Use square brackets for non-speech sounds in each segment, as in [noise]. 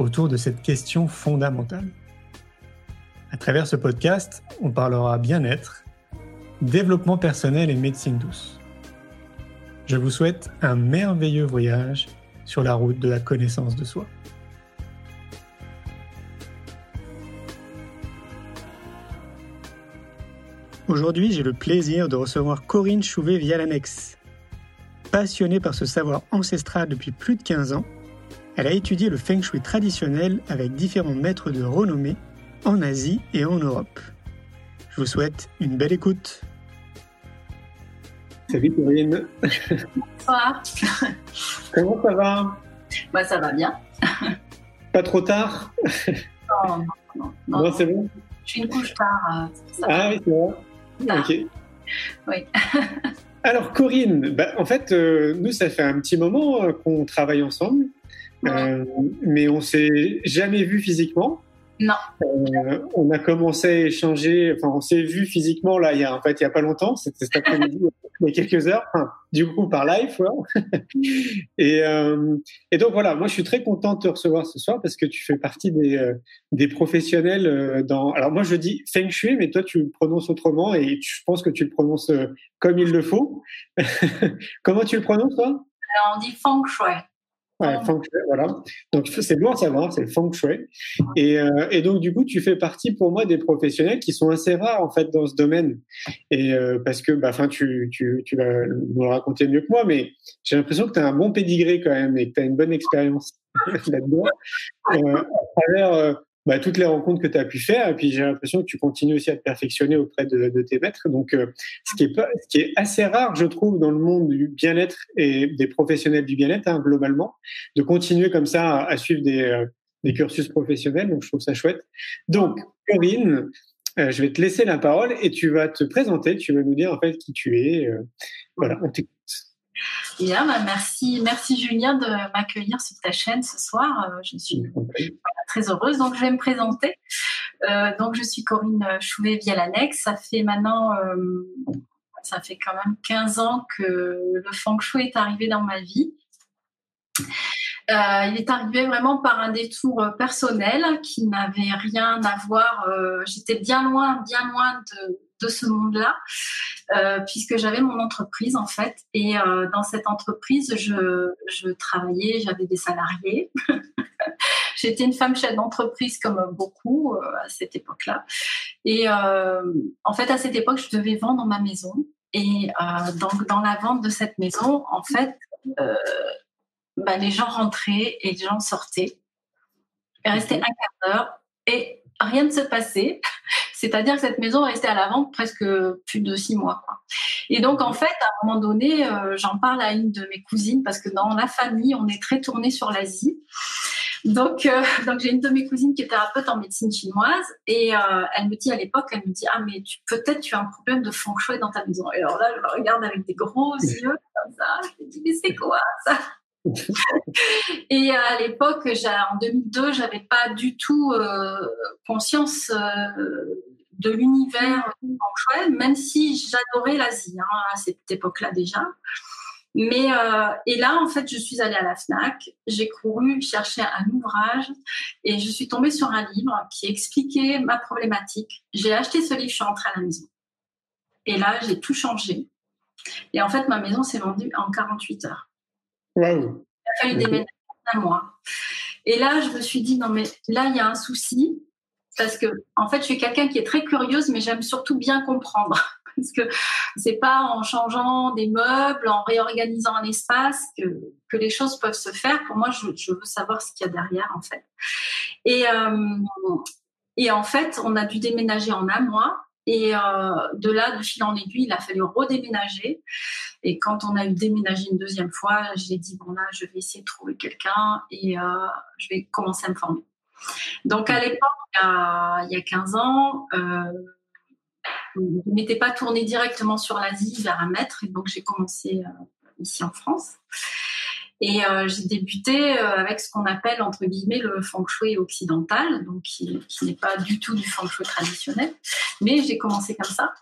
autour de cette question fondamentale. À travers ce podcast, on parlera bien-être, développement personnel et médecine douce. Je vous souhaite un merveilleux voyage sur la route de la connaissance de soi. Aujourd'hui, j'ai le plaisir de recevoir Corinne Chouvet-Vialanex. Passionnée par ce savoir ancestral depuis plus de 15 ans, elle a étudié le feng shui traditionnel avec différents maîtres de renommée en Asie et en Europe. Je vous souhaite une belle écoute. Salut Corinne. Bonsoir. [laughs] Comment ça va? Bah, Ça va bien. Pas trop tard? Non, non, non. Non, c'est bon? Je suis une couche tard. Euh, ah oui, c'est vrai. Ok. Oui. [laughs] Alors Corinne, bah, en fait, euh, nous, ça fait un petit moment euh, qu'on travaille ensemble, euh, mais on s'est jamais vu physiquement. Non. Euh, on a commencé à échanger, enfin on s'est vu physiquement là il y a en fait il y a pas longtemps, c'était cet après-midi [laughs] il y a quelques heures, enfin, du coup par live. [laughs] et, euh, et donc voilà, moi je suis très content de te recevoir ce soir parce que tu fais partie des, euh, des professionnels dans. Alors moi je dis Feng Shui, mais toi tu le prononces autrement et je pense que tu le prononces comme il le faut. [laughs] Comment tu le prononces toi? Alors on dit Feng Shui. Ouais, feng shui, voilà. Donc c'est bon à savoir, c'est le feng shui. Et, euh, et, donc du coup, tu fais partie pour moi des professionnels qui sont assez rares en fait dans ce domaine. Et euh, parce que, bah, enfin, tu, tu, tu vas nous le raconter mieux que moi, mais j'ai l'impression que tu as un bon pédigré quand même et que tu as une bonne expérience [laughs] là-dedans. Euh, à travers bah, toutes les rencontres que tu as pu faire. Et puis j'ai l'impression que tu continues aussi à te perfectionner auprès de, tes maîtres. Donc, euh, ce, qui est pas, ce qui est assez rare, je trouve, dans le monde du bien-être et des professionnels du bien-être, hein, globalement, de continuer comme ça à, suivre des, euh, des, cursus professionnels. Donc, je trouve ça chouette. Donc, Corinne, euh, je vais te laisser la parole et tu vas te présenter. Tu vas nous dire en fait qui tu es. Euh, voilà. Bien, bah merci, merci Julien de m'accueillir sur ta chaîne ce soir. je suis très heureuse. Donc, je vais me présenter. Euh, donc, je suis Corinne Chouvet-Vialanex. Ça fait maintenant, euh, ça fait quand même 15 ans que le feng shui est arrivé dans ma vie. Euh, il est arrivé vraiment par un détour personnel qui n'avait rien à voir. Euh, J'étais bien loin, bien loin de, de ce monde-là, euh, puisque j'avais mon entreprise en fait. Et euh, dans cette entreprise, je, je travaillais, j'avais des salariés. [laughs] J'étais une femme chef d'entreprise comme beaucoup euh, à cette époque-là. Et en fait, à cette époque, je devais vendre ma maison. Et donc, dans la vente de cette maison, en fait, bah, les gens rentraient et les gens sortaient. Il restait un quart d'heure et rien ne se passait. C'est-à-dire que cette maison restait à la vente presque plus de six mois. Et donc, en fait, à un moment donné, euh, j'en parle à une de mes cousines parce que dans la famille, on est très tourné sur l'Asie. Donc, euh, [laughs] donc j'ai une de mes cousines qui est thérapeute en médecine chinoise et euh, elle me dit à l'époque, elle me dit ah mais peut-être tu as un problème de feng shui dans ta maison. Et alors là, je la regarde avec des gros yeux comme ça. Je me dis mais c'est quoi ça? Et à l'époque, en 2002, j'avais pas du tout euh, conscience euh, de l'univers shui, même si j'adorais l'Asie hein, à cette époque-là déjà. Mais euh, et là, en fait, je suis allée à la Fnac, j'ai couru chercher un ouvrage et je suis tombée sur un livre qui expliquait ma problématique. J'ai acheté ce livre, je suis rentrée à la maison. Et là, j'ai tout changé. Et en fait, ma maison s'est vendue en 48 heures. Wow. Il a fallu déménager un mois. Et là, je me suis dit, non, mais là, il y a un souci. Parce que, en fait, je suis quelqu'un qui est très curieuse, mais j'aime surtout bien comprendre. [laughs] Parce que c'est pas en changeant des meubles, en réorganisant un espace que, que les choses peuvent se faire. Pour moi, je, je veux savoir ce qu'il y a derrière, en fait. Et, euh, et en fait, on a dû déménager en un mois. Et euh, de là, de fil en aiguille, il a fallu redéménager. Et quand on a eu déménagé une deuxième fois, j'ai dit bon là, je vais essayer de trouver quelqu'un et euh, je vais commencer à me former. Donc à l'époque, il, y a 15 ans, euh, je ne m'étais pas tournée directement sur l'Asie vers un maître, et donc j'ai commencé ici en France. Et euh, j'ai débuté euh, avec ce qu'on appelle entre guillemets le feng shui occidental, donc qui, n'est pas du tout du feng shui traditionnel, mais j'ai commencé comme ça.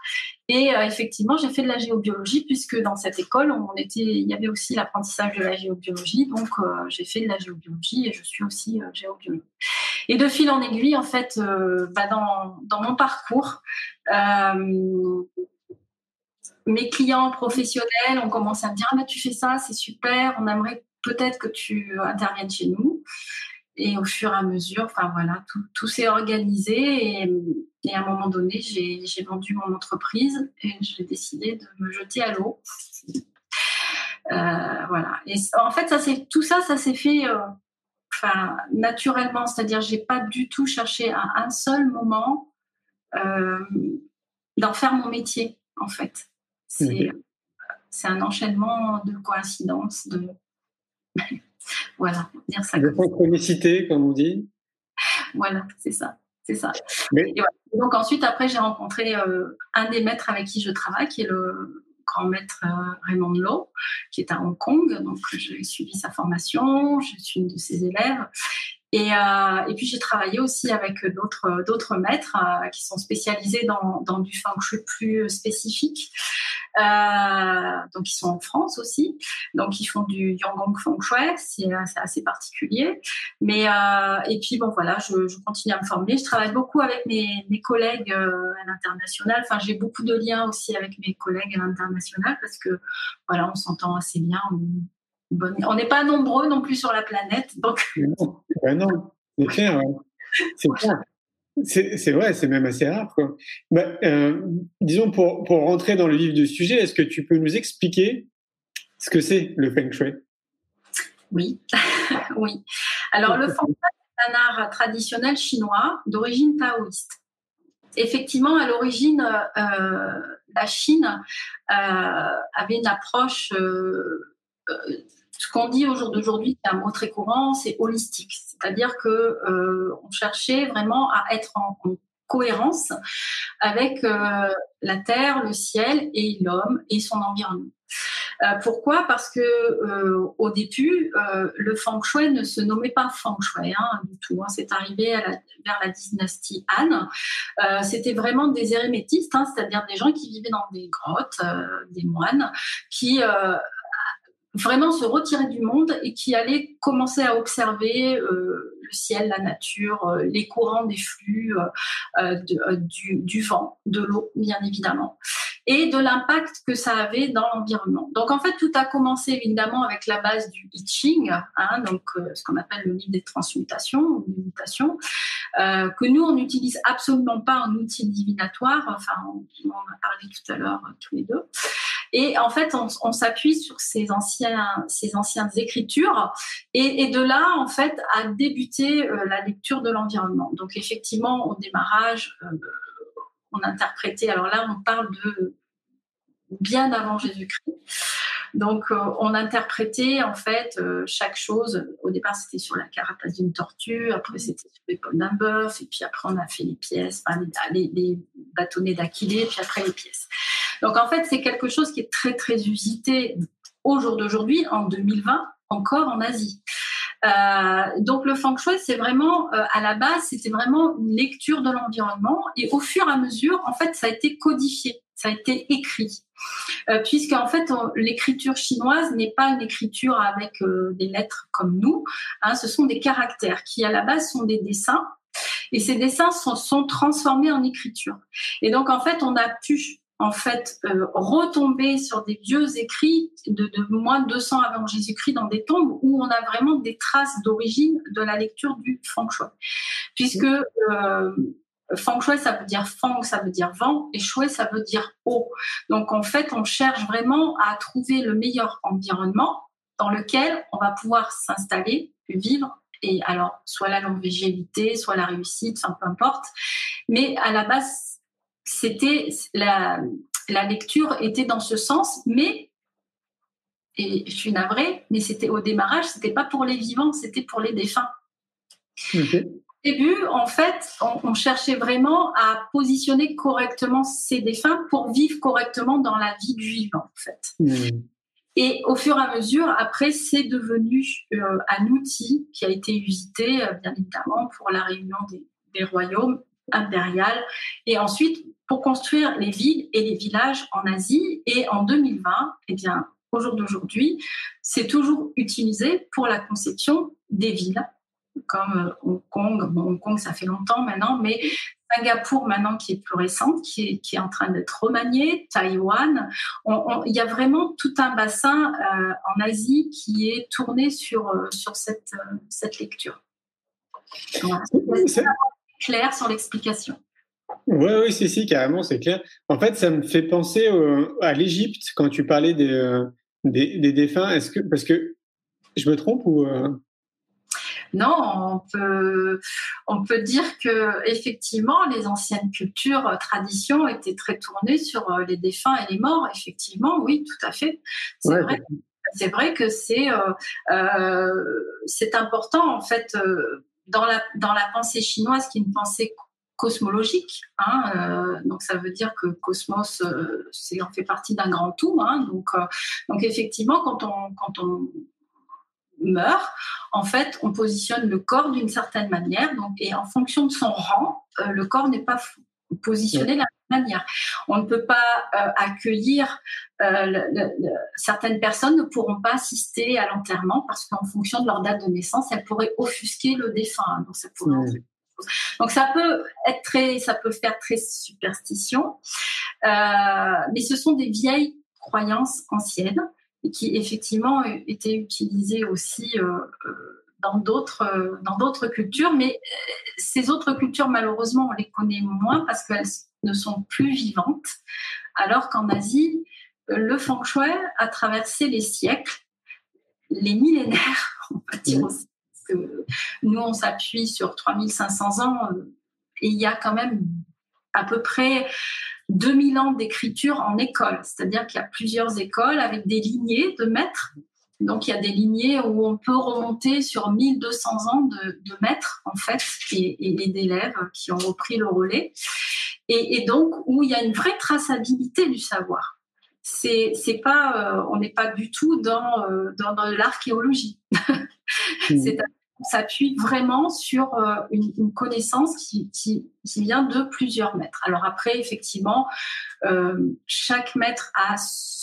Et euh, effectivement, j'ai fait de la géobiologie puisque dans cette école, il y avait aussi l'apprentissage de la géobiologie, donc j'ai fait de la géobiologie et je suis aussi géobiologue. Et de fil en aiguille, en fait, bah dans, mon parcours mes clients professionnels ont commencé à me dire ah, tu fais ça, c'est super, on aimerait peut-être que tu interviennes chez nous. Et au fur et à mesure, enfin voilà, tout, s'est organisé et, à un moment donné, j'ai vendu mon entreprise et j'ai décidé de me jeter à l'eau. Euh, voilà. Et en fait, ça c'est tout ça, ça s'est fait, euh, enfin naturellement, c'est-à-dire j'ai pas du tout cherché à un seul moment euh, d'en faire mon métier, en fait. C'est un enchaînement de coïncidences, de [laughs] voilà, dire ça. De synchronicité, comme on dit. Voilà, c'est ça. C'est ça. Donc ensuite, après, j'ai rencontré euh, un des maîtres avec qui je travaille, qui est le grand maître euh, Raymond Lowe, qui est à Hong Kong. Donc j'ai suivi sa formation, je suis une de ses élèves. Et, euh, et puis j'ai travaillé aussi avec d'autres d'autres maîtres euh, qui sont spécialisés dans, dans du feng shui plus spécifique. Euh, donc ils sont en France aussi. Donc ils font du Yangon Feng Shui, c'est assez particulier. Mais euh, et puis bon voilà, je, je, continue à me former. Je travaille beaucoup avec mes, mes collègues euh, à l'international. Enfin j'ai beaucoup de liens aussi avec mes collègues à l'international parce que voilà on s'entend assez bien. On n'est pas nombreux non plus sur la planète, donc. non, c'est clair. C'est [laughs] vrai, c'est même assez rare. Quoi. Bah, euh, disons, pour, pour rentrer dans le vif du sujet, est-ce que tu peux nous expliquer ce que c'est le Feng Shui? Oui, [laughs] oui. Alors, le Feng Shui est un art traditionnel chinois d'origine taoïste. Effectivement, à l'origine, euh, la Chine euh, avait une approche ce qu'on dit au jour d'aujourd'hui, c'est un mot très courant, c'est holistique. C'est-à-dire que euh, on cherchait vraiment à être en, cohérence avec euh, la terre, le ciel et l'homme et son environnement. Euh, pourquoi? Parce que euh, au début, euh, le feng shui ne se nommait pas feng shui hein, du tout. Hein. C'est arrivé à la, vers la dynastie Han. Euh, C'était vraiment des érémétistes, hein, c'est-à-dire des gens qui vivaient dans des grottes, des moines, qui vraiment se retirer du monde et qui allait commencer à observer euh, le ciel, la nature, euh, les courants des flux, euh, du, du, vent, de l'eau, bien évidemment, et de l'impact que ça avait dans l'environnement. Donc en fait, tout a commencé évidemment avec la base du I Ching, hein, donc ce qu'on appelle le livre des transmutations, méditation, que nous on n'utilise absolument pas en outil divinatoire. Enfin, on en a parlé tout à l'heure tous les deux. Et en fait, on, s'appuie sur ces anciens, ces anciennes écritures, et, de là, en fait, a débuté euh, la lecture de l'environnement. Donc, effectivement, au démarrage, euh, on interprétait. Alors là, on parle de bien avant Jésus-Christ. Donc, euh, on interprétait en fait chaque chose. Au départ, c'était sur la carapace d'une tortue, après c'était sur l'épaule d'un bœuf, et puis après on a fait les pièces, les, les, bâtonnets d'Aquilée, puis après les pièces. Donc en fait, c'est quelque chose qui est très très usité au jour d'aujourd'hui, en 2020, encore en Asie. Euh, donc le feng shui, c'est vraiment euh, à la base, c'était vraiment une lecture de l'environnement et au fur et à mesure, en fait, ça a été codifié, ça a été écrit, euh, puisque en fait, l'écriture chinoise n'est pas une écriture avec euh, des lettres comme nous, hein, ce sont des caractères qui à la base sont des dessins et ces dessins sont, sont transformés en écriture. Et donc en fait, on a pu en fait euh, retomber sur des vieux écrits de, de moins de 200 avant Jésus-Christ dans des tombes où on a vraiment des traces d'origine de la lecture du feng shui. Puisque euh, feng shui, ça veut dire feng, ça veut dire vent, et shui, ça veut dire eau. Donc en fait, on cherche vraiment à trouver le meilleur environnement dans lequel on va pouvoir s'installer, vivre et alors soit la longévité, soit la réussite, enfin peu importe. Mais à la base, c'était la, lecture était dans ce sens, mais et je suis navrée, mais c'était au démarrage, c'était pas pour les vivants, c'était pour les défunts. début, en fait, on, cherchait vraiment à positionner correctement ces défunts pour vivre correctement dans la vie du vivant, en fait. Hmm. Et au fur et à mesure, après, c'est devenu euh, un outil qui a été usité, euh, bien évidemment, pour la réunion des, des royaumes impériaux. Et ensuite, pour construire les villes et les villages en Asie. Et en 2020, eh bien, au jour d'aujourd'hui, c'est toujours utilisé pour la conception des villes comme euh, Hong Kong. Hong Kong, ça fait longtemps maintenant, mais Singapour maintenant qui est plus récente, qui est, qui est en train d'être remaniée, Taïwan. Il y a vraiment tout un bassin euh, en Asie qui est tourné sur, euh, sur cette, cette lecture. Clair sur l'explication. Oui, oui, si, si, carrément, c'est clair. En fait, ça me fait penser à l'Égypte quand tu parlais des, des, des défunts. Est-ce que, parce que je me trompe ou non, on peut, on peut dire que effectivement, les anciennes cultures, euh, traditions étaient très tournées sur euh, les défunts et les morts. Effectivement, oui, tout à fait. C'est vrai. C'est vrai que c'est euh, c'est important en fait dans la dans la pensée chinoise qui est une pensée cosmologique. Hein, donc ça veut dire que cosmos, c'est en fait partie d'un grand tout. Hein, donc donc effectivement, quand on quand on meurt, en fait, on positionne le corps d'une certaine manière. Donc, et en fonction de son rang, euh, le corps n'est pas positionné de la manière. On ne peut pas euh, accueillir euh, certaines personnes ne pourront pas assister à l'enterrement parce qu'en fonction de leur date de naissance, elles pourraient offusquer le défunt. Donc ça Donc ça peut être très, ça peut faire très superstition, mais ce sont des vieilles croyances anciennes et qui effectivement était utilisé aussi euh, euh, dans d'autres euh, dans d'autres cultures, mais ces autres cultures malheureusement on les connaît moins parce qu'elles ne sont plus vivantes, alors qu'en Asie le feng shui a traversé les siècles, les millénaires, [laughs] on va dire aussi. Parce que nous, on s'appuie sur 3500 ans et il y a quand même à peu près 2000 ans d'écriture en école, c'est-à-dire qu'il y a plusieurs écoles avec des lignées de maîtres. Donc il y a des lignées où on peut remonter sur 1200 ans de, maîtres en fait et, et, d'élèves qui ont repris le relais et, donc où il y a une vraie traçabilité du savoir. C'est c'est pas euh, on n'est pas du tout dans euh, dans, l'archéologie. [laughs] Mmh. c'est on s'appuie vraiment sur euh, une, connaissance qui, qui, vient de plusieurs maîtres. Alors après, effectivement, chaque maître a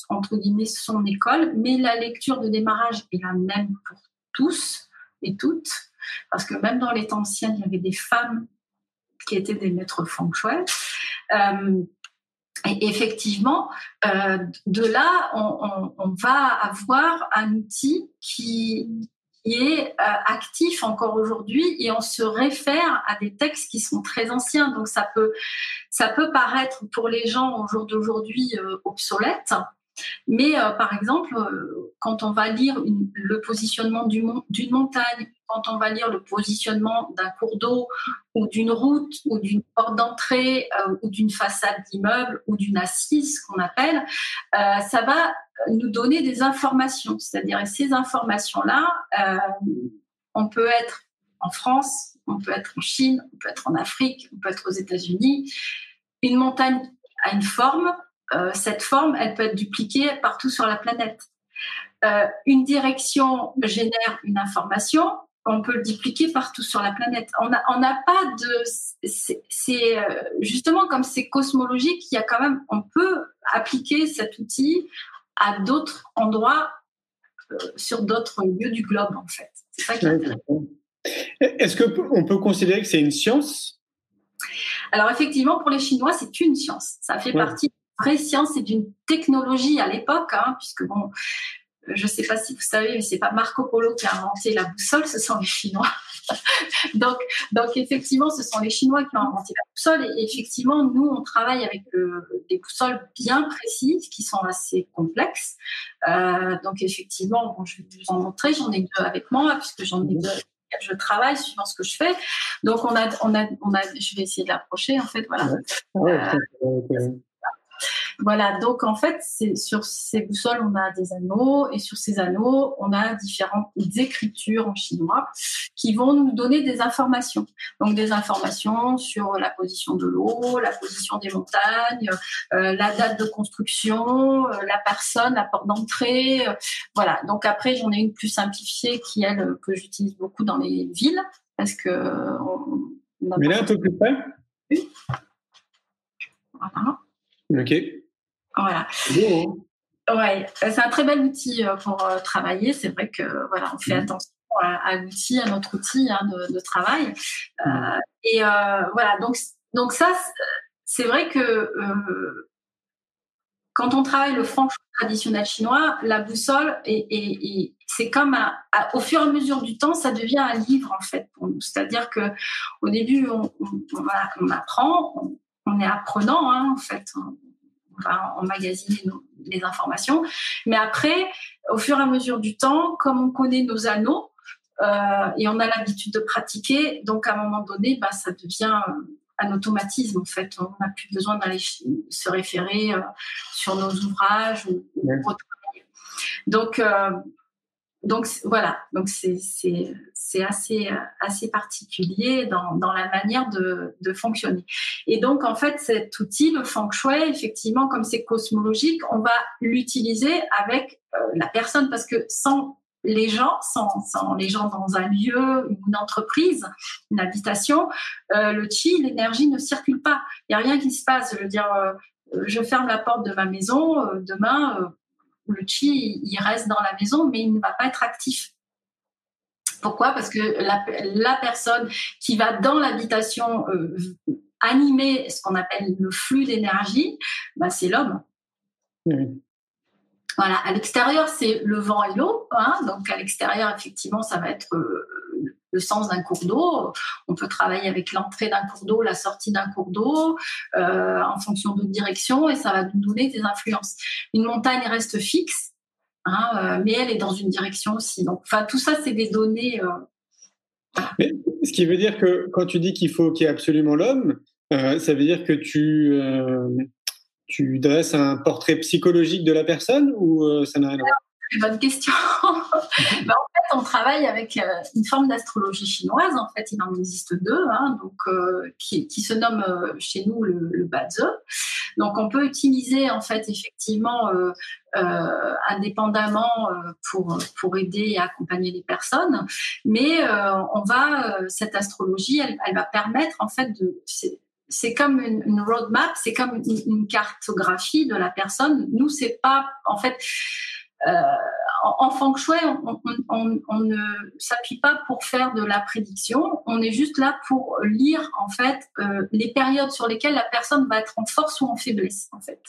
entre guillemets son école, mais la lecture de démarrage est la même pour tous et toutes, parce que même dans les temps anciens, il y avait des femmes qui étaient des maîtres feng shui. Euh, effectivement, de là, on, va avoir un outil qui, est euh, actif encore aujourd'hui et on se réfère à des textes qui sont très anciens. Donc ça peut, ça peut paraître pour les gens au jour d'aujourd'hui euh, obsolète, mais euh, par exemple, quand on va lire le positionnement d'une montagne, quand on va lire le positionnement d'un cours d'eau ou d'une route ou d'une porte d'entrée ou d'une façade d'immeuble ou d'une assise qu'on appelle, ça va nous donner des informations. C'est-à-dire, ces informations-là, euh, on peut être en France, on peut être en Chine, on peut être en Afrique, on peut être aux États-Unis. Une montagne a une forme. Euh, cette forme, elle peut être dupliquée partout sur la planète. Euh, une direction génère une information, on peut le dupliquer partout sur la planète. On n'a on pas de. C'est justement comme c'est cosmologique, il y a quand même. On peut appliquer cet outil à d'autres endroits euh, sur d'autres lieux du globe, en fait. C'est ça qui est intéressant. Est-ce qu'on peut considérer que c'est une science? Alors effectivement, pour les Chinois, c'est une science. Ça fait partie vraie science et d'une technologie à l'époque, hein, puisque bon, je ne sais pas si vous savez, mais c'est pas Marco Polo qui a inventé la boussole, ce sont les Chinois. [laughs] donc, donc effectivement, ce sont les Chinois qui ont inventé la boussole. Et effectivement, nous, on travaille avec des boussoles bien précises, qui sont assez complexes. Euh, donc effectivement, je vais vous en montrer. J'en ai deux avec moi, puisque j'en ai deux je travaille suivant ce que je fais. Donc on a, on a, on a, je vais essayer de l'approcher en fait. Voilà. Euh, Voilà, donc en fait, sur ces boussoles, on a des anneaux et sur ces anneaux, on a différentes écritures en chinois qui vont nous donner des informations. Donc des informations sur la position de l'eau, la position des montagnes, euh, la date de construction, euh, la personne, la porte d'entrée. Euh, voilà. Donc après, j'en ai une plus simplifiée qui elle que j'utilise beaucoup dans les villes parce que. Mais là un peu plus près. Voilà. Ok. Voilà. Hein. ouais, c'est un très bel outil euh, pour euh, travailler. C'est vrai que voilà, on fait mm. attention à, l'outil, à notre outil hein, de, travail. Euh, mm. et voilà, donc donc ça, c'est vrai que quand on travaille le feng traditionnel chinois, la boussole, et, c'est comme au fur et à mesure du temps, ça devient un livre en fait C'est-à-dire que au début, on, on, apprend, on, est apprenant hein, en fait. On, va emmagasiner les informations, mais après, au fur et à mesure du temps, comme on connaît nos anneaux euh, et on a l'habitude de pratiquer, donc à un moment donné, bah, ça devient un automatisme en fait. On n'a plus besoin d'aller se référer euh, sur nos ouvrages ou, Donc euh, donc voilà, donc c'est assez assez particulier dans, dans la manière de, de fonctionner. Et donc en fait cet outil, le feng shui, effectivement comme c'est cosmologique, on va l'utiliser avec euh, la personne parce que sans les gens, sans, les gens dans un lieu, une entreprise, une habitation, euh, le chi, l'énergie ne circule pas. Il n'y a rien qui se passe. Je veux dire, euh, je ferme la porte de ma maison, euh, demain, le chi, il reste dans la maison, mais il ne va pas être actif. Pourquoi? Parce que la, personne qui va dans l'habitation animer ce qu'on appelle le flux d'énergie, bah, c'est l'homme. Voilà, à l'extérieur, c'est le vent et l'eau. Hein. donc à l'extérieur, effectivement, ça va être euh, le sens d'un cours d'eau. On peut travailler avec l'entrée d'un cours d'eau, la sortie d'un cours d'eau, euh, en fonction de direction, et ça va nous donner des influences. Une montagne reste fixe, hein, euh, mais elle est dans une direction aussi. Donc, enfin, tout ça, c'est des données. Mais, ce qui veut dire que quand tu dis qu'il faut qu'il y ait absolument l'homme, ça veut dire que tu tu dresses un portrait psychologique de la personne ou euh, ça n'a rien à voir? Bonne question. [laughs] Ben, on travaille avec euh, une forme d'astrologie chinoise. En fait, il en existe deux, hein, donc euh, qui, se nomme chez nous le, le Donc, on peut utiliser en fait effectivement indépendamment pour pour aider et accompagner les personnes, mais on va cette astrologie, elle, va permettre en fait de c'est comme une, roadmap, c'est comme une, cartographie de la personne. Nous, c'est pas, en fait, euh, en, feng shui, on, ne s'appuie pas pour faire de la prédiction. On est juste là pour lire, en fait, euh, les périodes sur lesquelles la personne va être en force ou en faiblesse, en fait.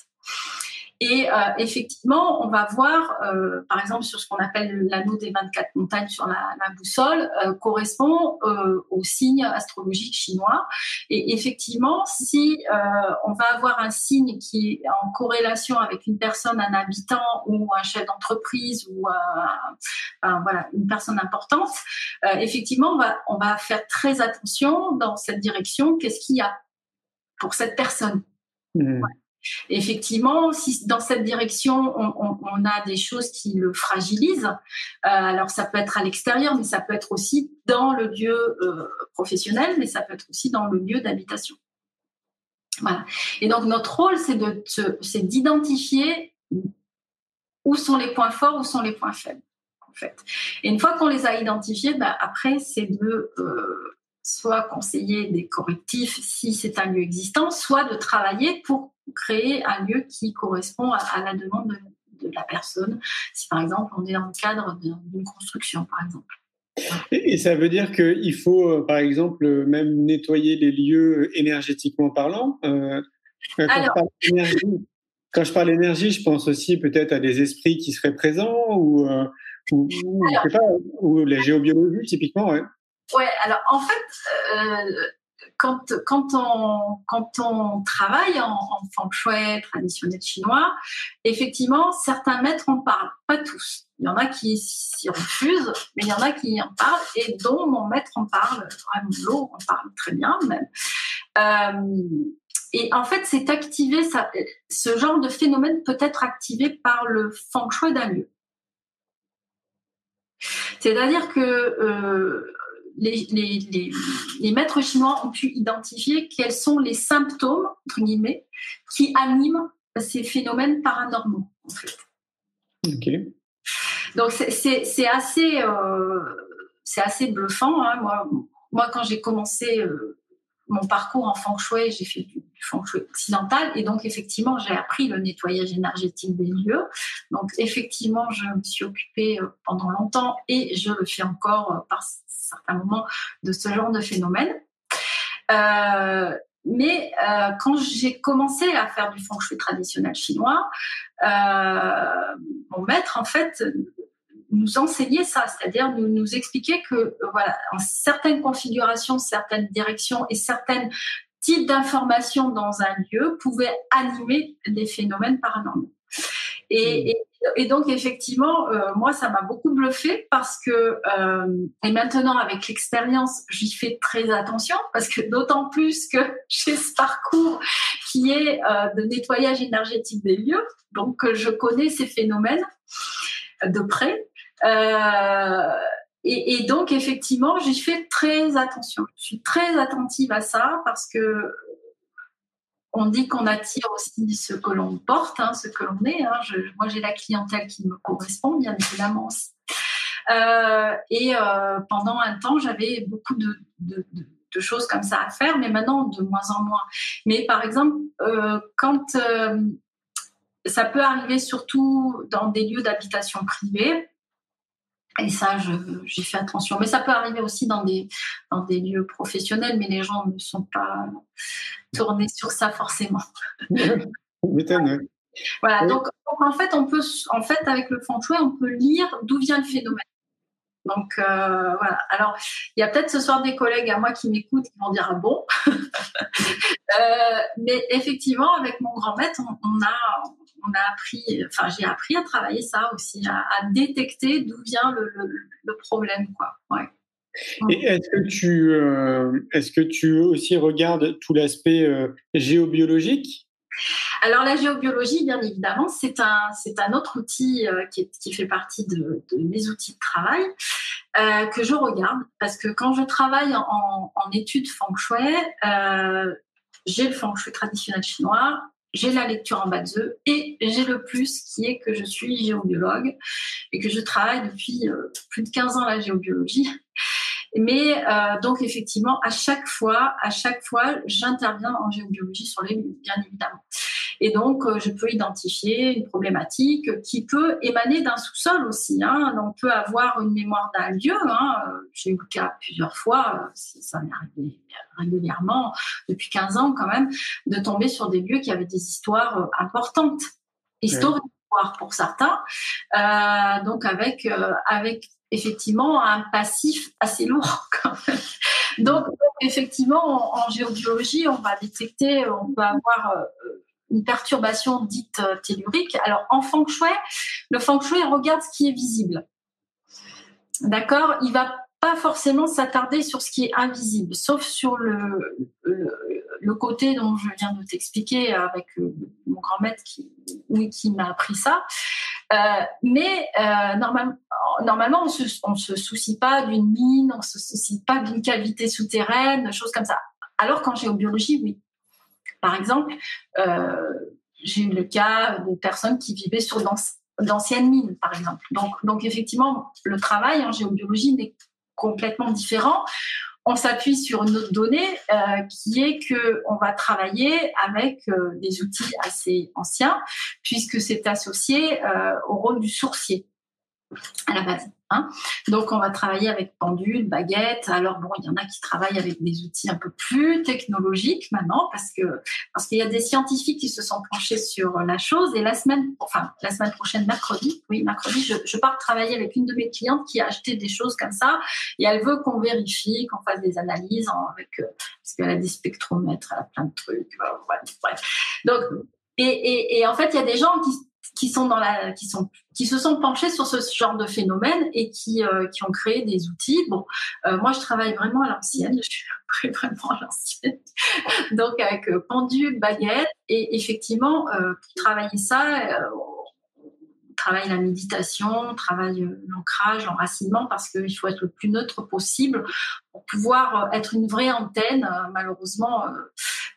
Et euh, effectivement, on va voir, euh, par exemple, sur ce qu'on appelle l'anneau des 24 montagnes sur la, la boussole, euh, correspond euh, au signe astrologique chinois. Et effectivement, si euh, on va avoir un signe qui est en corrélation avec une personne, un habitant ou un chef d'entreprise ou un, voilà une personne importante, effectivement, on va, on va faire très attention dans cette direction. Qu'est-ce qu'il y a pour cette personne? Mmh. Effectivement, si dans cette direction, on, a des choses qui le fragilisent, euh, alors ça peut être à l'extérieur, mais ça peut être aussi dans le lieu euh, professionnel, mais ça peut être aussi dans le lieu d'habitation. Voilà. Et donc notre rôle, c'est de c'est d'identifier où sont les points forts, où sont les points faibles. En fait. Et une fois qu'on les a identifiés, bah, après, c'est de euh, soit conseiller des correctifs si c'est un lieu existant, soit de travailler pour créer un lieu qui correspond à, la demande de, la personne. Si par exemple on est dans le cadre d'une construction, par exemple. Et, ça veut dire qu'il faut, euh, par exemple, même nettoyer les lieux énergétiquement parlant. Euh, quand, je parle énergie, je pense aussi peut-être à des esprits qui seraient présents ou, euh, ou, ou la géobiologie typiquement. Ouais. Ouais, alors en fait, quand, on, travaille en, en feng shui traditionnel chinois, effectivement, certains maîtres en parlent, pas tous. Il y en a qui s'y refusent, mais il y en a qui en parlent et dont mon maître en parle, l'eau en parle très bien même. Euh, et en fait, c'est activé, ce genre de phénomène peut être activé par le feng shui d'un lieu. C'est-à-dire que euh, les, les, les, maîtres chinois ont pu identifier quels sont les symptômes, entre guillemets, qui animent ces phénomènes paranormaux, en fait. Donc, c'est assez, euh, assez bluffant. Hein. Moi, moi, quand j'ai commencé euh, mon parcours en feng shui, j'ai fait du, feng shui occidental et donc effectivement j'ai appris le nettoyage énergétique des lieux. Donc effectivement je me suis occupée euh, pendant longtemps et je le fais encore euh, par certains moments de ce genre de phénomène. Euh, mais quand j'ai commencé à faire du feng shui traditionnel chinois, mon maître en fait nous enseigner ça, c'est-à-dire nous, nous expliquer que voilà, en certaines configurations, certaines directions et certains types d'informations dans un lieu pouvaient animer des phénomènes paranormaux. Et, hmm. et, donc effectivement, euh, moi ça m'a beaucoup bluffé parce que euh, et maintenant avec l'expérience, j'y fais très attention parce que d'autant plus que [laughs] j'ai ce parcours qui est euh, de nettoyage énergétique des lieux, donc je connais ces phénomènes de près. Et, donc, effectivement, j'y fais très attention. Je suis très attentive à ça parce que on dit qu'on attire aussi ce que l'on porte, hein, ce que l'on est. Hein. Moi, j'ai la clientèle qui me correspond, bien évidemment. Euh, et euh, pendant un temps, j'avais beaucoup de, choses comme ça à faire, mais maintenant, de moins en moins. Mais par exemple, euh, quand euh, ça peut arriver surtout dans des lieux d'habitation privée, et ça, j'y fais attention. Mais ça peut arriver aussi dans des, dans des lieux professionnels, mais les gens ne sont pas tournés sur ça forcément. [laughs] voilà, donc, en fait, on peut, en fait, avec le feng shui, on peut lire d'où vient le phénomène. Donc euh, voilà. Alors il y a peut-être ce soir des collègues à moi qui m'écoutent qui vont dire ah bon? [laughs] euh, mais effectivement, avec mon grand maître, on, on a on a appris, enfin j'ai appris à travailler ça aussi, à, détecter d'où vient le, problème, quoi. Ouais. Et est-ce que tu, euh, est-ce que tu aussi regardes tout l'aspect euh, géobiologique? Alors la géobiologie, bien évidemment, c'est un, c'est un autre outil euh, qui, qui, fait partie de, mes outils de travail que je regarde parce que quand je travaille en, en études feng shui, j'ai le feng shui traditionnel chinois, j'ai la lecture en bas de œufs et j'ai le plus qui est que je suis géobiologue et que je travaille depuis euh, plus de 15 ans la géobiologie. Mais euh, donc effectivement, à chaque fois, à chaque fois, j'interviens en géobiologie sur les bien évidemment. Et donc, euh, je peux identifier une problématique qui peut émaner d'un sous-sol aussi. Hein. On peut avoir une mémoire d'un lieu. Hein. J'ai eu le cas plusieurs fois, ça m'est arrivé régulièrement, depuis 15 ans quand même, de tomber sur des lieux qui avaient des histoires euh, importantes, historiques pour certains. Euh, donc avec, euh, avec effectivement un passif assez lourd [laughs] quand même. Donc, effectivement, en, en, géobiologie, on va détecter, on peut avoir euh, une perturbation dite euh, tellurique. Alors en feng shui, le feng shui regarde ce qui est visible. D'accord? Il va pas forcément s'attarder sur ce qui est invisible, sauf sur le, le, côté dont je viens de t'expliquer avec euh, mon grand maître qui, qui m'a appris ça. Euh, mais normalement, on se, on se soucie pas d'une mine, on se soucie pas d'une cavité souterraine, choses comme ça. Alors qu'en géobiologie, oui. Par exemple, euh, j'ai eu le cas de personnes qui vivaient sur d'anciennes mines, par exemple. Donc, donc effectivement, le travail en géobiologie n'est complètement différent. On s'appuie sur une autre donnée euh, qui est que on va travailler avec euh, des outils assez anciens puisque c'est associé au rôle du sourcier à la base. Hein. Donc, on va travailler avec pendule, baguette. Alors bon, il y en a qui travaillent avec des outils un peu plus technologiques maintenant, parce que parce qu'il y a des scientifiques qui se sont penchés sur la chose. Et la semaine, enfin la semaine prochaine, mercredi, oui, mercredi, je, pars travailler avec une de mes clientes qui a acheté des choses comme ça, et elle veut qu'on vérifie, qu'on fasse des analyses avec euh, parce qu'elle a des spectromètres, elle a plein de trucs. bref. Donc et, et en fait, il y a des gens qui qui sont dans la, qui sont, qui se sont penchés sur ce genre de phénomène et qui, euh, qui ont créé des outils. Bon, euh, moi je travaille vraiment à l'ancienne, [laughs] je suis vraiment à l'ancienne, donc avec euh, pendule, baguette et effectivement pour travailler ça. on travaille la méditation, on travaille l'ancrage, l'enracinement, parce qu'il faut être le plus neutre possible pour pouvoir être une vraie antenne. Malheureusement,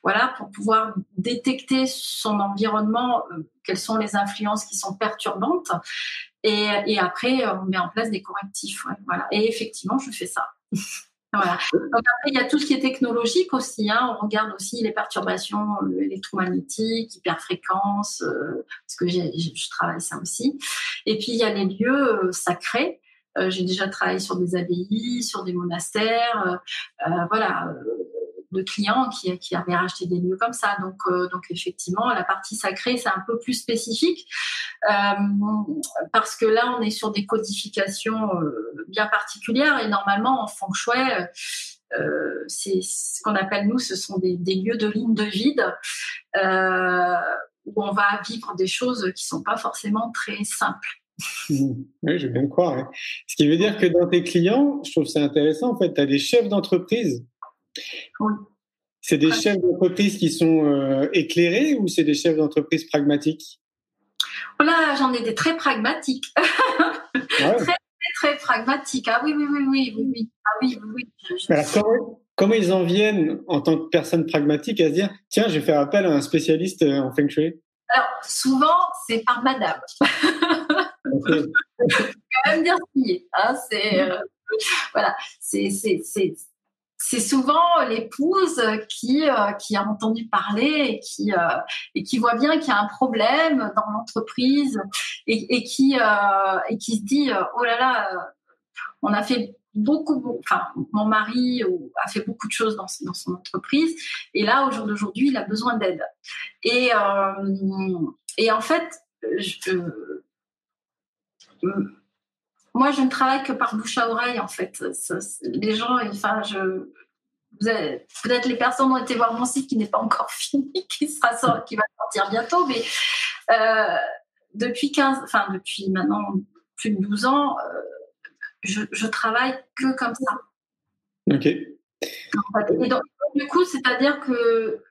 voilà, pour pouvoir détecter son environnement, euh, quelles sont les influences qui sont perturbantes. Et, après, on met en place des correctifs. voilà. Et effectivement, je fais ça. [laughs] voilà. après, il y a tout ce qui est technologique aussi. Hein. On regarde aussi les perturbations euh, électromagnétiques, hyperfréquences, euh, parce que je travaille ça aussi. Et puis, il y a les lieux sacrés. j'ai déjà travaillé sur des abbayes, sur des monastères. voilà de clients qui, qui avaient racheté des lieux comme ça. Donc, euh, donc effectivement, la partie sacrée, c'est un peu plus spécifique euh, parce que là, on est sur des codifications euh, bien particulières et normalement, en feng shui, c'est ce qu'on appelle nous, ce sont des, lieux de ligne de vide où on va vivre des choses qui sont pas forcément très simples. [laughs] Oui, je vais bien croire. Ce qui veut dire que dans tes clients, je trouve ça intéressant, en fait, tu as des chefs d'entreprise c'est des chefs d'entreprise qui sont euh, éclairés ou c'est des chefs d'entreprise pragmatiques? Oh Là, j'en ai des très pragmatiques. [laughs] très, très, très pragmatiques. Ah oui, oui, oui, oui, oui, oui. Ah oui, oui, Alors, comment, ils en viennent en tant que personne pragmatique à se dire tiens, je vais faire appel à un spécialiste euh, en feng shui? Alors, souvent, c'est par madame. [laughs] Okay. je vais quand même dire ce qui est. Hein, c'est. Euh, voilà, c'est c'est souvent l'épouse qui, euh, a entendu parler et qui, euh, et qui voit bien qu'il y a un problème dans l'entreprise et, euh, qui se dit oh là là, on a fait beaucoup, enfin mon mari a fait beaucoup de choses dans, dans son entreprise et là au jour d'aujourd'hui il a besoin d'aide. Et, et en fait je, moi, je ne travaille que par bouche à oreille, en fait. Les gens, enfin, je, peut-être les personnes ont été voir mon site qui n'est pas encore [laughs] fini, qui, sera qui va sortir bientôt, mais euh, depuis 15, enfin, depuis maintenant plus de 12 ans, euh, je, je, travaille que comme ça. Ok. Et donc, du coup, c'est-à-dire que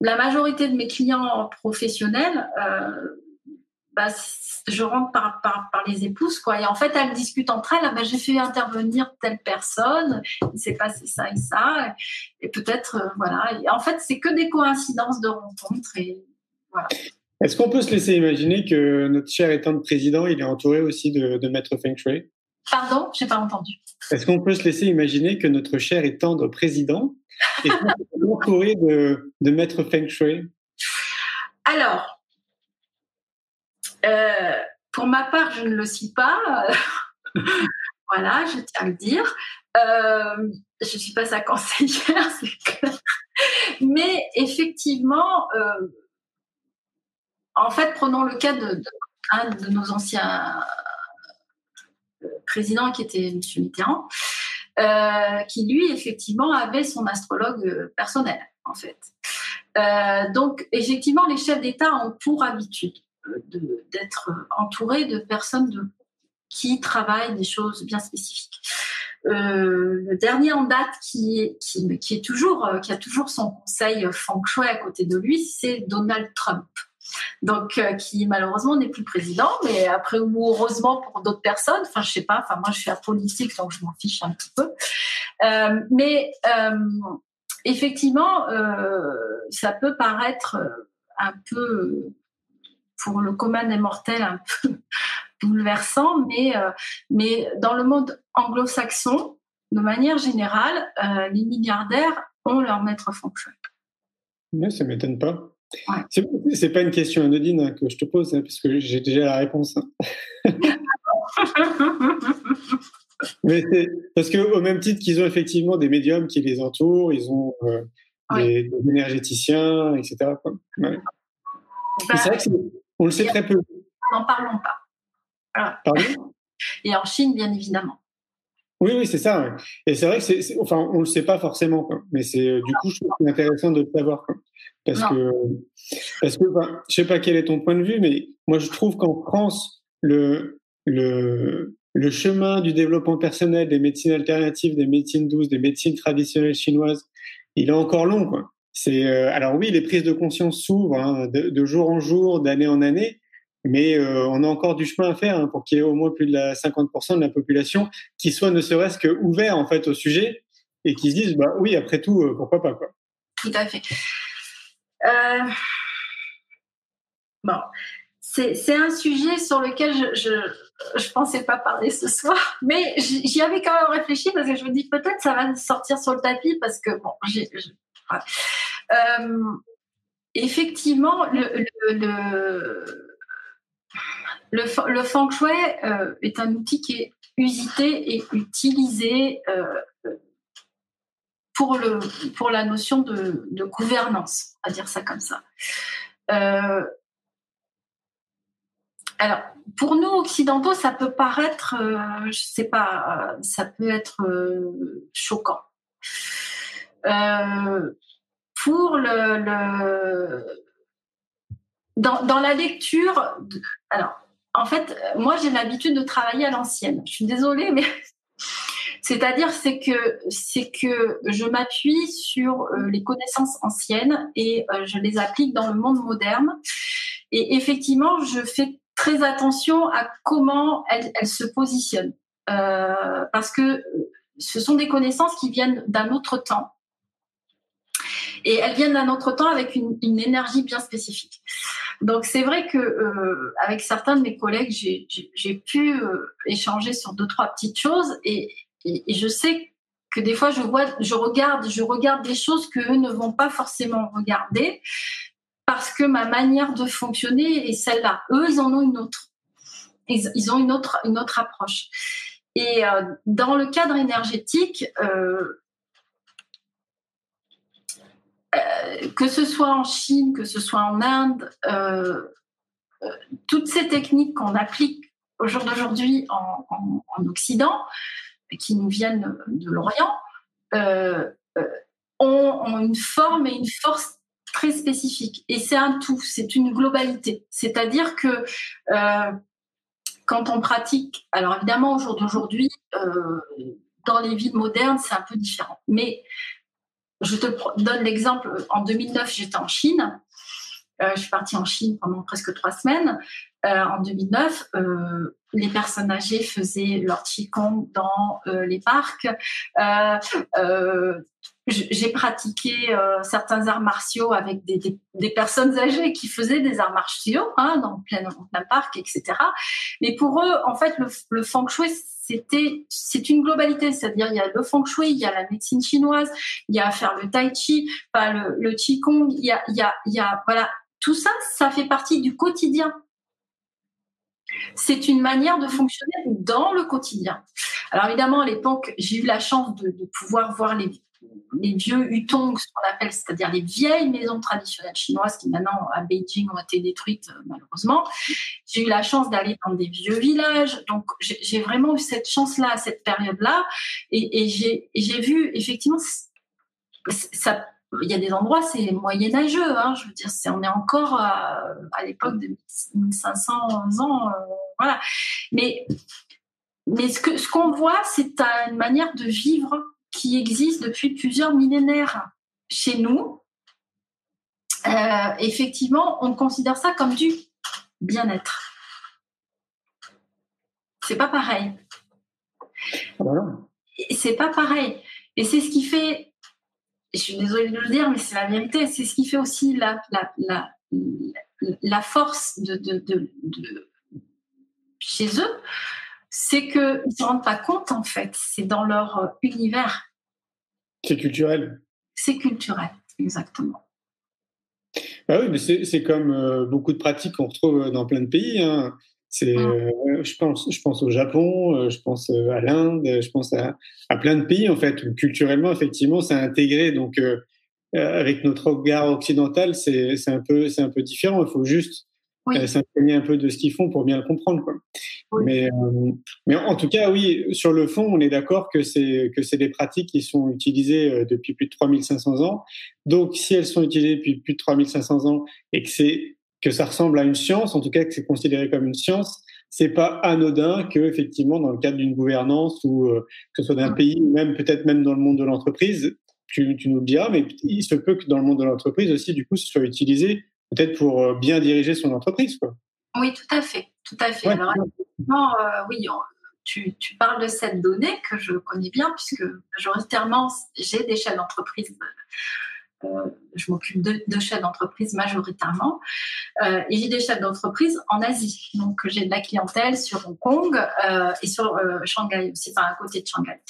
la majorité de mes clients professionnels, euh, bah, je rentre par, par, les épouses, quoi. Et en fait, elles discutent entre elles. Ah, bah, j'ai fait intervenir telle personne, il s'est passé ça et ça. Et peut-être, euh, voilà. en fait, c'est que des coïncidences de rencontres. Et voilà. Est-ce qu'on peut se laisser imaginer que notre cher étant de président, il est entouré aussi de, de maîtres Feng Shui? Pardon, j'ai pas entendu. Est-ce qu'on peut se laisser imaginer que notre cher et tendre président est [laughs] entouré de, de maîtres Feng Shui? Alors, euh, pour ma part, je ne le suis pas. [laughs] voilà, je tiens à le dire. Euh, je ne suis pas sa conseillère, [laughs] c'est clair. Mais effectivement, euh, en fait, prenons le cas de, un de nos anciens présidents qui était M. Mitterrand, qui lui, effectivement, avait son astrologue personnel, en fait. donc, effectivement, les chefs d'État ont pour habitude d'être entouré de personnes qui travaillent des choses bien spécifiques. Euh, le dernier en date qui, est toujours, euh, qui a toujours son conseil feng shui à côté de lui, c'est Donald Trump. Donc, euh, qui malheureusement n'est plus président, mais après heureusement pour d'autres personnes. Enfin, je sais pas. Enfin, moi, je suis apolitique, donc je m'en fiche un petit peu. Mais effectivement, ça peut paraître un peu pour le commun des mortels un peu [laughs] bouleversant, mais, euh, mais dans le monde anglo-saxon, de manière générale, euh, les milliardaires ont leur maître shui. Mais ça m'étonne pas. Ouais. C'est pas une question anodine hein, que je te pose, hein, parce que j'ai déjà la réponse. Hein. [laughs] Mais parce qu'au même titre qu'ils ont effectivement des médiums qui les entourent, ils ont euh, des, énergéticiens, etc. Ouais. Bah, c'est vrai que on le sait très peu. N'en parlons pas. Pardon? [laughs] Et en Chine, bien évidemment. Oui, oui, c'est ça. Et c'est vrai que c'est, enfin, on le sait pas forcément, mais c'est euh, du coup, je trouve c'est intéressant de le savoir, parce que parce que je sais pas quel est ton point de vue, mais moi je trouve qu'en France le le le chemin du développement personnel, des médecines alternatives, des médecines douces, des médecines traditionnelles chinoises, il est encore long. Quoi. Euh, alors oui, les prises de conscience s'ouvrent hein, de, jour en jour, d'année en année, mais euh, on a encore du chemin à faire hein, pour qu'il y ait au moins plus de la 50% de la population qui soit ne serait-ce que ouvert en fait au sujet et qui se disent bah oui, après tout, euh, pourquoi pas quoi. Tout à fait. Bon, c'est un sujet sur lequel je, je pensais pas parler ce soir, mais j'y avais quand même réfléchi parce que je me dis peut-être ça va sortir sur le tapis parce que bon, euh, effectivement, le, le, le, feng shui euh, est un outil qui est usité et utilisé euh, pour, le, pour la notion de, de gouvernance, à dire ça comme ça. Alors, pour nous occidentaux, ça peut paraître, je sais pas, ça peut être choquant. Euh, pour le, Dans, la lecture, alors en fait, moi j'ai l'habitude de travailler à l'ancienne. Je suis désolée, mais [laughs] c'est-à-dire c'est que c'est que je m'appuie sur euh, les connaissances anciennes et euh, je les applique dans le monde moderne. Et effectivement, je fais très attention à comment elles, se positionnent parce que ce sont des connaissances qui viennent d'un autre temps et elles viennent d'un autre temps avec une, énergie bien spécifique. Donc c'est vrai que euh, avec certains de mes collègues, j'ai pu euh, échanger sur deux trois petites choses et, je sais que des fois je vois, je regarde, je regarde des choses que eux ne vont pas forcément regarder parce que ma manière de fonctionner est celle-là. Eux, ils en ont une autre. Ils, ils ont une autre une autre approche. Et euh, dans le cadre énergétique, euh, euh, que ce soit en Chine, que ce soit en Inde, euh, euh, toutes ces techniques qu'on applique au jour d'aujourd'hui en, Occident, qui nous viennent de l'Orient, ont, une forme et une force très spécifiques. Et c'est un tout, c'est une globalité. C'est-à-dire que quand on pratique, alors évidemment au jour d'aujourd'hui, dans les villes modernes, c'est un peu différent. Mais je te donne l'exemple. En 2009, j'étais en Chine. Euh, je suis partie en Chine pendant presque trois semaines. Euh, en 2009, euh, les personnes âgées faisaient leur qigong dans les parcs. Euh, j'ai pratiqué certains arts martiaux avec des, personnes âgées qui faisaient des arts martiaux hein, dans plein, plein parc, etc. Mais pour eux, en fait, le, le feng shui, c'était c'est une globalité, c'est-à-dire il y a le feng shui, il y a la médecine chinoise, il y a faire le tai chi, le, qigong, il y a voilà tout ça, ça fait partie du quotidien. C'est une manière de fonctionner dans le quotidien. Alors évidemment, à l'époque, j'ai eu la chance de pouvoir voir les, les vieux hutongs, ce qu'on appelle, c'est-à-dire les vieilles maisons traditionnelles chinoises qui maintenant à Beijing ont été détruites euh, malheureusement. J'ai eu la chance d'aller dans des vieux villages, donc j'ai vraiment eu cette chance-là à cette période-là, et, j'ai vu effectivement ça. Il y a des endroits, c'est moyenâgeux. Hein, je veux dire, c'est on est encore à, l'époque de 1500 ans, euh, voilà. Mais mais ce que ce qu'on voit, c'est une manière de vivre qui existe depuis plusieurs millénaires chez nous. Euh, effectivement, on considère ça comme du bien-être. C'est pas pareil. C'est pas pareil. Et c'est ce qui fait, je suis désolée de le dire, mais c'est la vérité, c'est ce qui fait aussi la, la, la, la force de, de, de, de, chez eux, c'est qu'ils ne se rendent pas compte, en fait. C'est dans leur euh, univers. C'est culturel. C'est culturel, exactement. Bah oui, mais c'est comme euh, beaucoup de pratiques qu'on retrouve dans plein de pays. Hein. C'est, mm. euh, je pense, je pense au Japon, je pense à l'Inde, je pense à, à, plein de pays en fait où culturellement effectivement c'est intégré. Donc avec notre regard occidental, c'est un peu, c'est un peu différent. Il faut juste oui. s'imprégner un peu de ce qu'ils font pour bien le comprendre. Quoi. Mais, euh, mais en tout cas, oui, sur le fond, on est d'accord que c'est que c'est des pratiques qui sont utilisées euh, depuis plus de 3500 ans. Donc, si elles sont utilisées depuis plus de 3500 ans et que c'est que ça ressemble à une science, en tout cas que c'est considéré comme une science, c'est pas anodin que effectivement dans le cadre d'une gouvernance ou euh, que ce soit d'un pays ou même peut-être même dans le monde de l'entreprise, tu, tu, nous le diras, mais il se peut que dans le monde de l'entreprise aussi, du coup, ce soit utilisé peut-être pour euh, bien diriger son entreprise. Quoi. Oui, tout à fait, tout à fait. Alors, euh, oui, tu, tu, parles de cette donnée que je connais bien puisque majoritairement, j'ai des chefs d'entreprise. Euh, je m'occupe de, de, chefs d'entreprise majoritairement. Euh, et j'ai des chefs d'entreprise en Asie. Donc, j'ai de la clientèle sur Hong Kong euh, et sur Shanghai aussi, enfin à côté de Shanghai.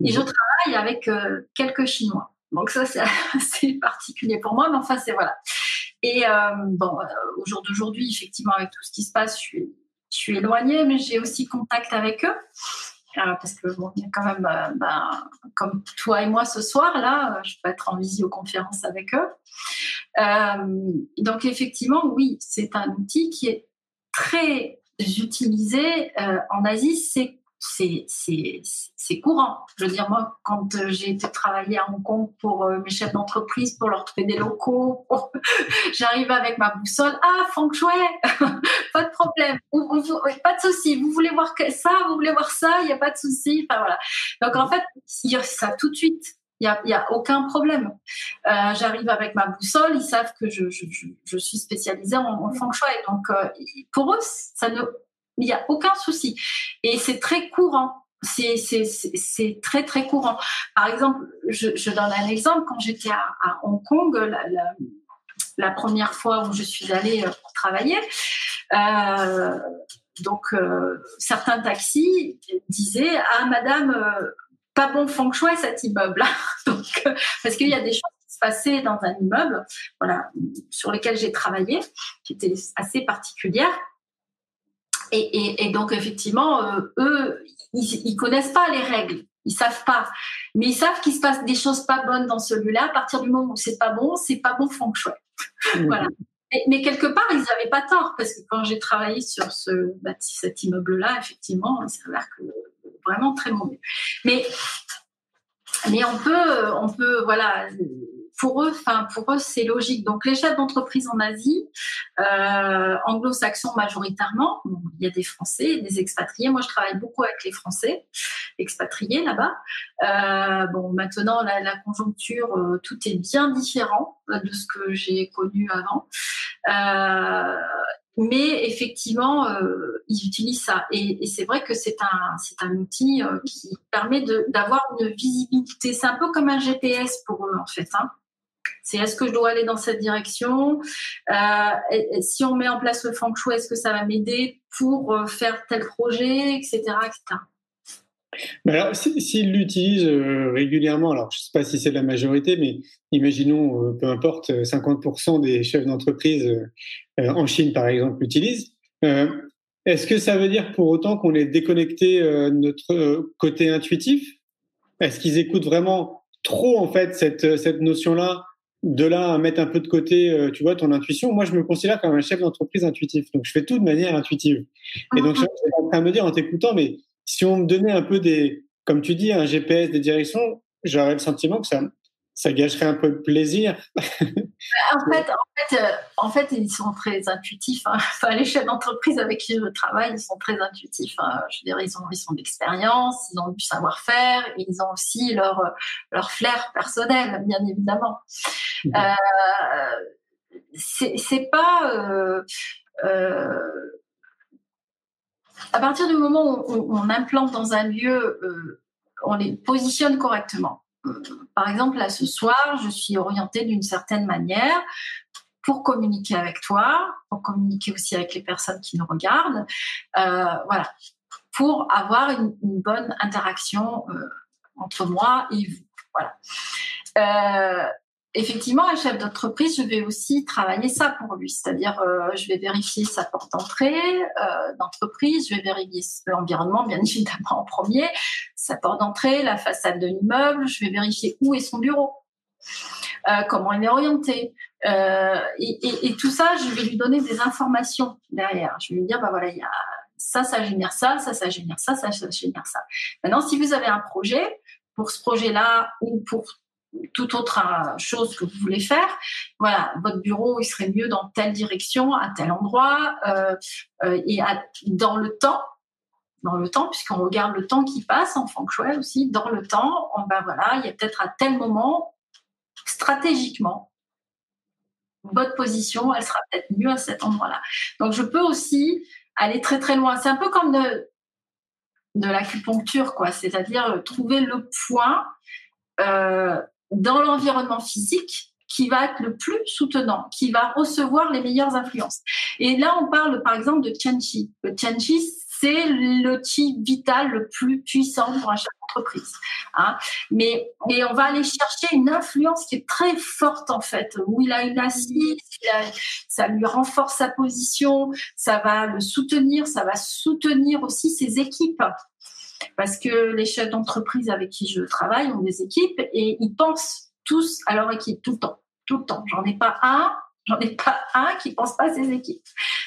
Et je travaille avec quelques Chinois. Donc, ça, c'est [laughs] assez particulier pour moi, mais enfin, c'est voilà. Et euh, bon, au jour d'aujourd'hui, effectivement, avec tout ce qui se passe, je suis, éloignée, mais j'ai aussi contact avec eux. Euh, parce que bon, quand même, euh, ben, comme toi et moi ce soir, là, je peux être en visioconférence avec eux. Euh, donc effectivement, oui, c'est un outil qui est très utilisé en Asie. C'est c'est courant. Je veux dire, moi, quand euh, j'ai été travailler à Hong Kong pour euh, mes chefs d'entreprise, pour leur trouver des locaux, [laughs] j'arrive avec ma boussole. Ah, feng shui, [laughs] pas de problème, pas de souci. Vous voulez voir ça, vous voulez voir ça, il n'y a pas de souci. Enfin voilà. Donc en fait, ça tout de suite. Il n'y a, y a, aucun problème. Euh, J'arrive avec ma boussole, ils savent que je, je, je suis spécialisée en, en feng shui. Donc, pour eux, ça ne il n'y a aucun souci. Et c'est très courant. C'est très, très courant. Par exemple, je, donne un exemple. Quand j'étais à, Hong Kong, la, première fois où je suis allée euh, pour travailler, euh, donc euh, certains taxis disaient Ah, madame, pas bon feng shui cet immeuble. [laughs] donc, parce qu'il y a des choses qui se passaient dans un immeuble voilà, sur lesquelles j'ai travaillé, qui étaient assez particulières. Et, et, et, donc effectivement, euh, eux, ils, ils connaissent pas les règles, ils savent pas, mais ils savent qu'il se passe des choses pas bonnes dans celui-là. À partir du moment où c'est pas bon, c'est pas bon feng shui. Mmh. Voilà. Mais, mais, quelque part, ils n'avaient pas tort parce que quand j'ai travaillé sur ce cet immeuble-là, effectivement, il s'avère que vraiment très mauvais. Mais mais on peut, on peut, voilà, pour eux, enfin pour eux, c'est logique. Donc les chefs d'entreprise en Asie, euh, anglo-saxons majoritairement, il y a des Français, des expatriés. Moi, je travaille beaucoup avec les Français expatriés là-bas. Euh, bon, maintenant la, conjoncture, euh, tout est bien différent de ce que j'ai connu avant. Mais effectivement, ils utilisent ça. Et, c'est vrai que c'est un, c'est un outil qui permet d'avoir une visibilité. C'est un peu comme un GPS pour eux, en fait. Hein. C'est est-ce que je dois aller dans cette direction? Euh, Si on met en place le feng shui, est-ce que ça va m'aider pour euh, faire tel projet, etc., alors, s'ils si, l'utilisent euh, régulièrement, alors je ne sais pas si c'est la majorité, mais imaginons, peu importe, 50% des chefs d'entreprise en Chine, par exemple, l'utilisent. Est-ce que ça veut dire pour autant qu'on est déconnecté de notre côté intuitif? Est-ce qu'ils écoutent vraiment trop, en fait, cette, cette notion-là de là à mettre un peu de côté, tu vois, ton intuition. Moi, je me considère comme un chef d'entreprise intuitif. Donc, je fais tout de manière intuitive. Et donc, je suis en train de me dire en t'écoutant, mais si on me donnait un peu des, comme tu dis, un GPS, des directions, j'aurais le sentiment que ça, ça gâcherait un peu de plaisir. en, [laughs] fait, en, fait, euh, en fait, ils sont très intuitifs. Hein. [laughs] Enfin, les chefs d'entreprise avec qui je travaille, ils sont très intuitifs. Hein. Je veux dire, ils ont, ils ont d'expérience, ils ont du savoir-faire, ils ont aussi leur, leur flair personnel, bien évidemment. Mmh. Euh, c'est pas. Euh, à partir du moment où on, implante dans un lieu, on les positionne correctement. Par exemple, là, ce soir, je suis orientée d'une certaine manière pour communiquer avec toi, pour communiquer aussi avec les personnes qui nous regardent. Euh, voilà, pour avoir une, une bonne interaction euh, entre moi et vous. Voilà. Euh, effectivement, un chef d'entreprise, je vais aussi travailler ça pour lui. C'est-à-dire, euh, je vais vérifier sa porte d'entrée euh, d'entreprise, je vais vérifier l'environnement, bien [laughs] évidemment, en premier, sa porte d'entrée, la façade de l'immeuble, je vais vérifier où est son bureau. euh, comment il est orienté. Et, tout ça, je vais lui donner des informations derrière. Je vais lui dire, bah voilà, il y a ça, ça génère ça, ça, ça génère ça, ça, ça génère ça. Maintenant, si vous avez un projet, pour ce projet-là ou pour toute autre chose que vous voulez faire, voilà, votre bureau, il serait mieux dans telle direction, à tel endroit, et dans le temps, dans le temps, puisqu'on regarde le temps qui passe en feng shui aussi, dans le temps, ben voilà, il y a peut-être à tel moment, stratégiquement, votre position, elle sera peut-être mieux à cet endroit-là. Donc, je peux aussi aller très très loin. C'est un peu comme de, de l'acupuncture, quoi. C'est-à-dire trouver le point euh, dans l'environnement physique qui va être le plus soutenant, qui va recevoir les meilleures influences. Et là, on parle par exemple de Tianchi. Le Tianchi, c'est l'outil vital le plus puissant pour un chef d'entreprise. Hein. Mais, mais on va aller chercher une influence qui est très forte en fait, où il a une assise, ça lui renforce sa position, ça va le soutenir, ça va soutenir aussi ses équipes. Parce que les chefs d'entreprise avec qui je travaille ont des équipes et ils pensent tous à leur équipe tout le temps, tout le temps. J'en ai pas un J'en ai pas un qui pense pas à ses équipes.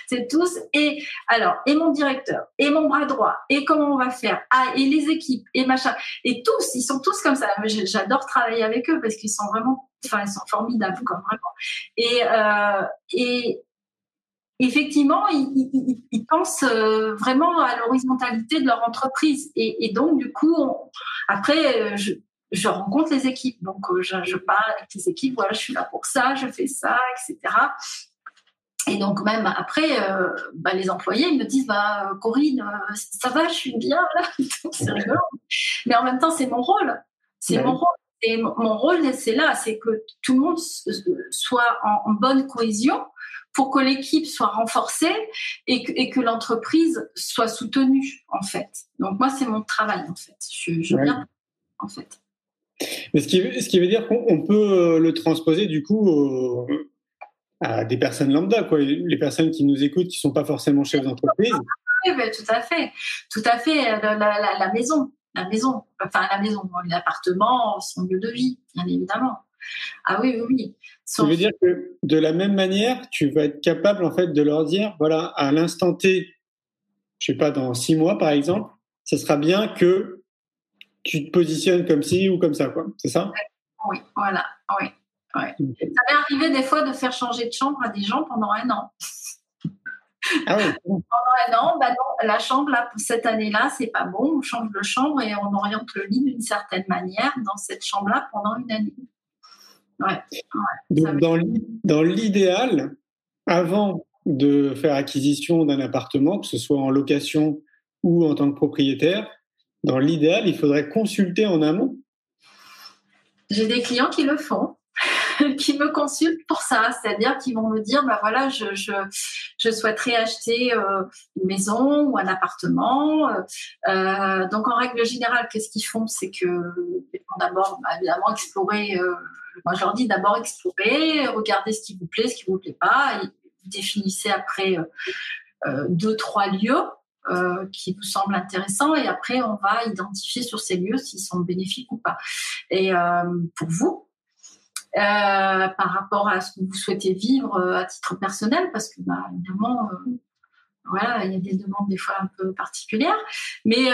C'est tous. Et alors, et mon directeur, et mon bras droit, et comment on va faire, ah, et les équipes, et machin. Et tous, ils sont tous comme ça. J'adore travailler avec eux parce qu'ils sont vraiment, enfin, ils sont formidables, comme vraiment. Et, euh, et effectivement, ils, ils, pensent euh, vraiment à l'horizontalité de leur entreprise. Et, et donc, du coup, après, euh, je, je rencontre les équipes. Donc, euh, je, parle avec les équipes, voilà, je suis là pour ça, je fais ça, etc. Et donc, même après, euh, bah, les employés me disent bah, Corinne, ça va, je suis bien là. [laughs] c'est rigolo. Mais en même temps, c'est mon rôle. C'est mon rôle. Et mon rôle, c'est là, c'est que tout le monde soit en, bonne cohésion pour que l'équipe soit renforcée et que, et que l'entreprise soit soutenue, en fait. Donc, moi, c'est mon travail, en fait. Je, je viens, en fait. Mais ce qui, ce qui veut dire qu'on peut euh, le transposer du coup à des personnes lambda, quoi. Les personnes qui nous écoutent, qui sont pas forcément chefs d'entreprise. Oui, tout à fait, tout à fait. Euh, la, maison, la maison, enfin la maison, l'appartement, son lieu de vie, bien évidemment. Ah oui, oui, oui. Ça veut dire que de la même manière, tu vas être capable en fait de leur dire, voilà, à l'instant T, je sais pas, dans six mois par exemple, ce sera bien que tu te positionnes comme ci ou comme ça, quoi. C'est ça? Oui, voilà. Oui, Ça m'est arrivé des fois de faire changer de chambre à des gens pendant un an. Ah oui. [laughs] pendant un an, bah non, la chambre, là, cette année-là, c'est pas bon. On change de chambre et on oriente le lit d'une certaine manière dans cette chambre-là pendant une année. Ouais. Donc, dans l'idéal, avant de faire acquisition d'un appartement, que ce soit en location ou en tant que propriétaire, dans l'idéal, il faudrait consulter en amont. J'ai des clients qui le font, [laughs] qui me consultent pour ça, c'est-à-dire qu'ils vont me dire, bah voilà, je, je, souhaiterais acheter euh, une maison ou un appartement. Euh, donc en règle générale, qu'est-ce qu'ils font? C'est que d'abord, bah, évidemment, explorer. Euh, moi, je leur dis d'abord explorer, regarder ce qui vous plaît, ce qui vous plaît pas, et définissez après deux trois lieux euh, qui vous semble intéressant et après on va identifier sur ces lieux s'ils sont bénéfiques ou pas. Et euh, pour vous, euh, par rapport à ce que vous souhaitez vivre à titre personnel, parce que bah, évidemment, voilà, il y a des demandes des fois un peu particulières, mais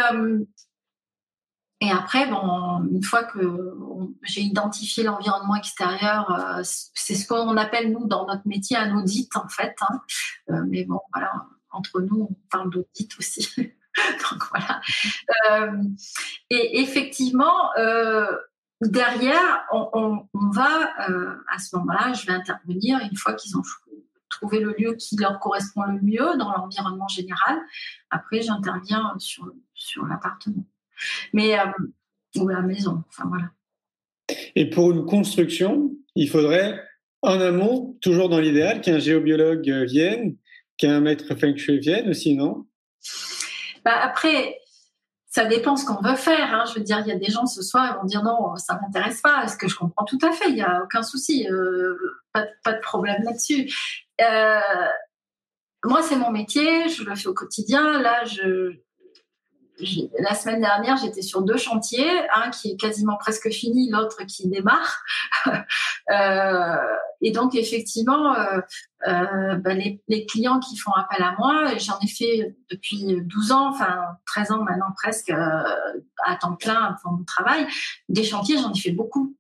et après, bon, une fois que j'ai identifié l'environnement extérieur, c'est ce qu'on appelle nous dans notre métier un audit en fait. Hein. mais bon, voilà, entre nous, on parle d'audit aussi. [laughs] Donc voilà. Euh, et effectivement, euh, derrière, on, va, euh, à ce moment-là, je vais intervenir une fois qu'ils ont trouvé le lieu qui leur correspond le mieux dans l'environnement général. Après, j'interviens sur, sur l'appartement. Mais, ou la maison, enfin voilà. Et pour une construction, il faudrait en amont, toujours dans l'idéal, qu'un géobiologue vienne qu'un maître feng shui vienne aussi, non? Bah Après, ça dépend ce qu'on veut faire. Hein. Je veux dire, il y a des gens ce soir, ils vont dire non, ça m'intéresse pas. Ce que je comprends tout à fait, il n'y a aucun souci, euh, pas, de problème là-dessus. Euh, moi, c'est mon métier, je le fais au quotidien. Là, je, la semaine dernière, j'étais sur deux chantiers, un qui est quasiment presque fini, l'autre qui démarre. [laughs] euh, et donc, effectivement, euh, euh, bah, les, les, clients qui font appel à moi, j'en ai fait depuis 12 ans, enfin 13 ans maintenant presque, euh, à temps plein pour mon travail. Des chantiers, j'en ai fait beaucoup.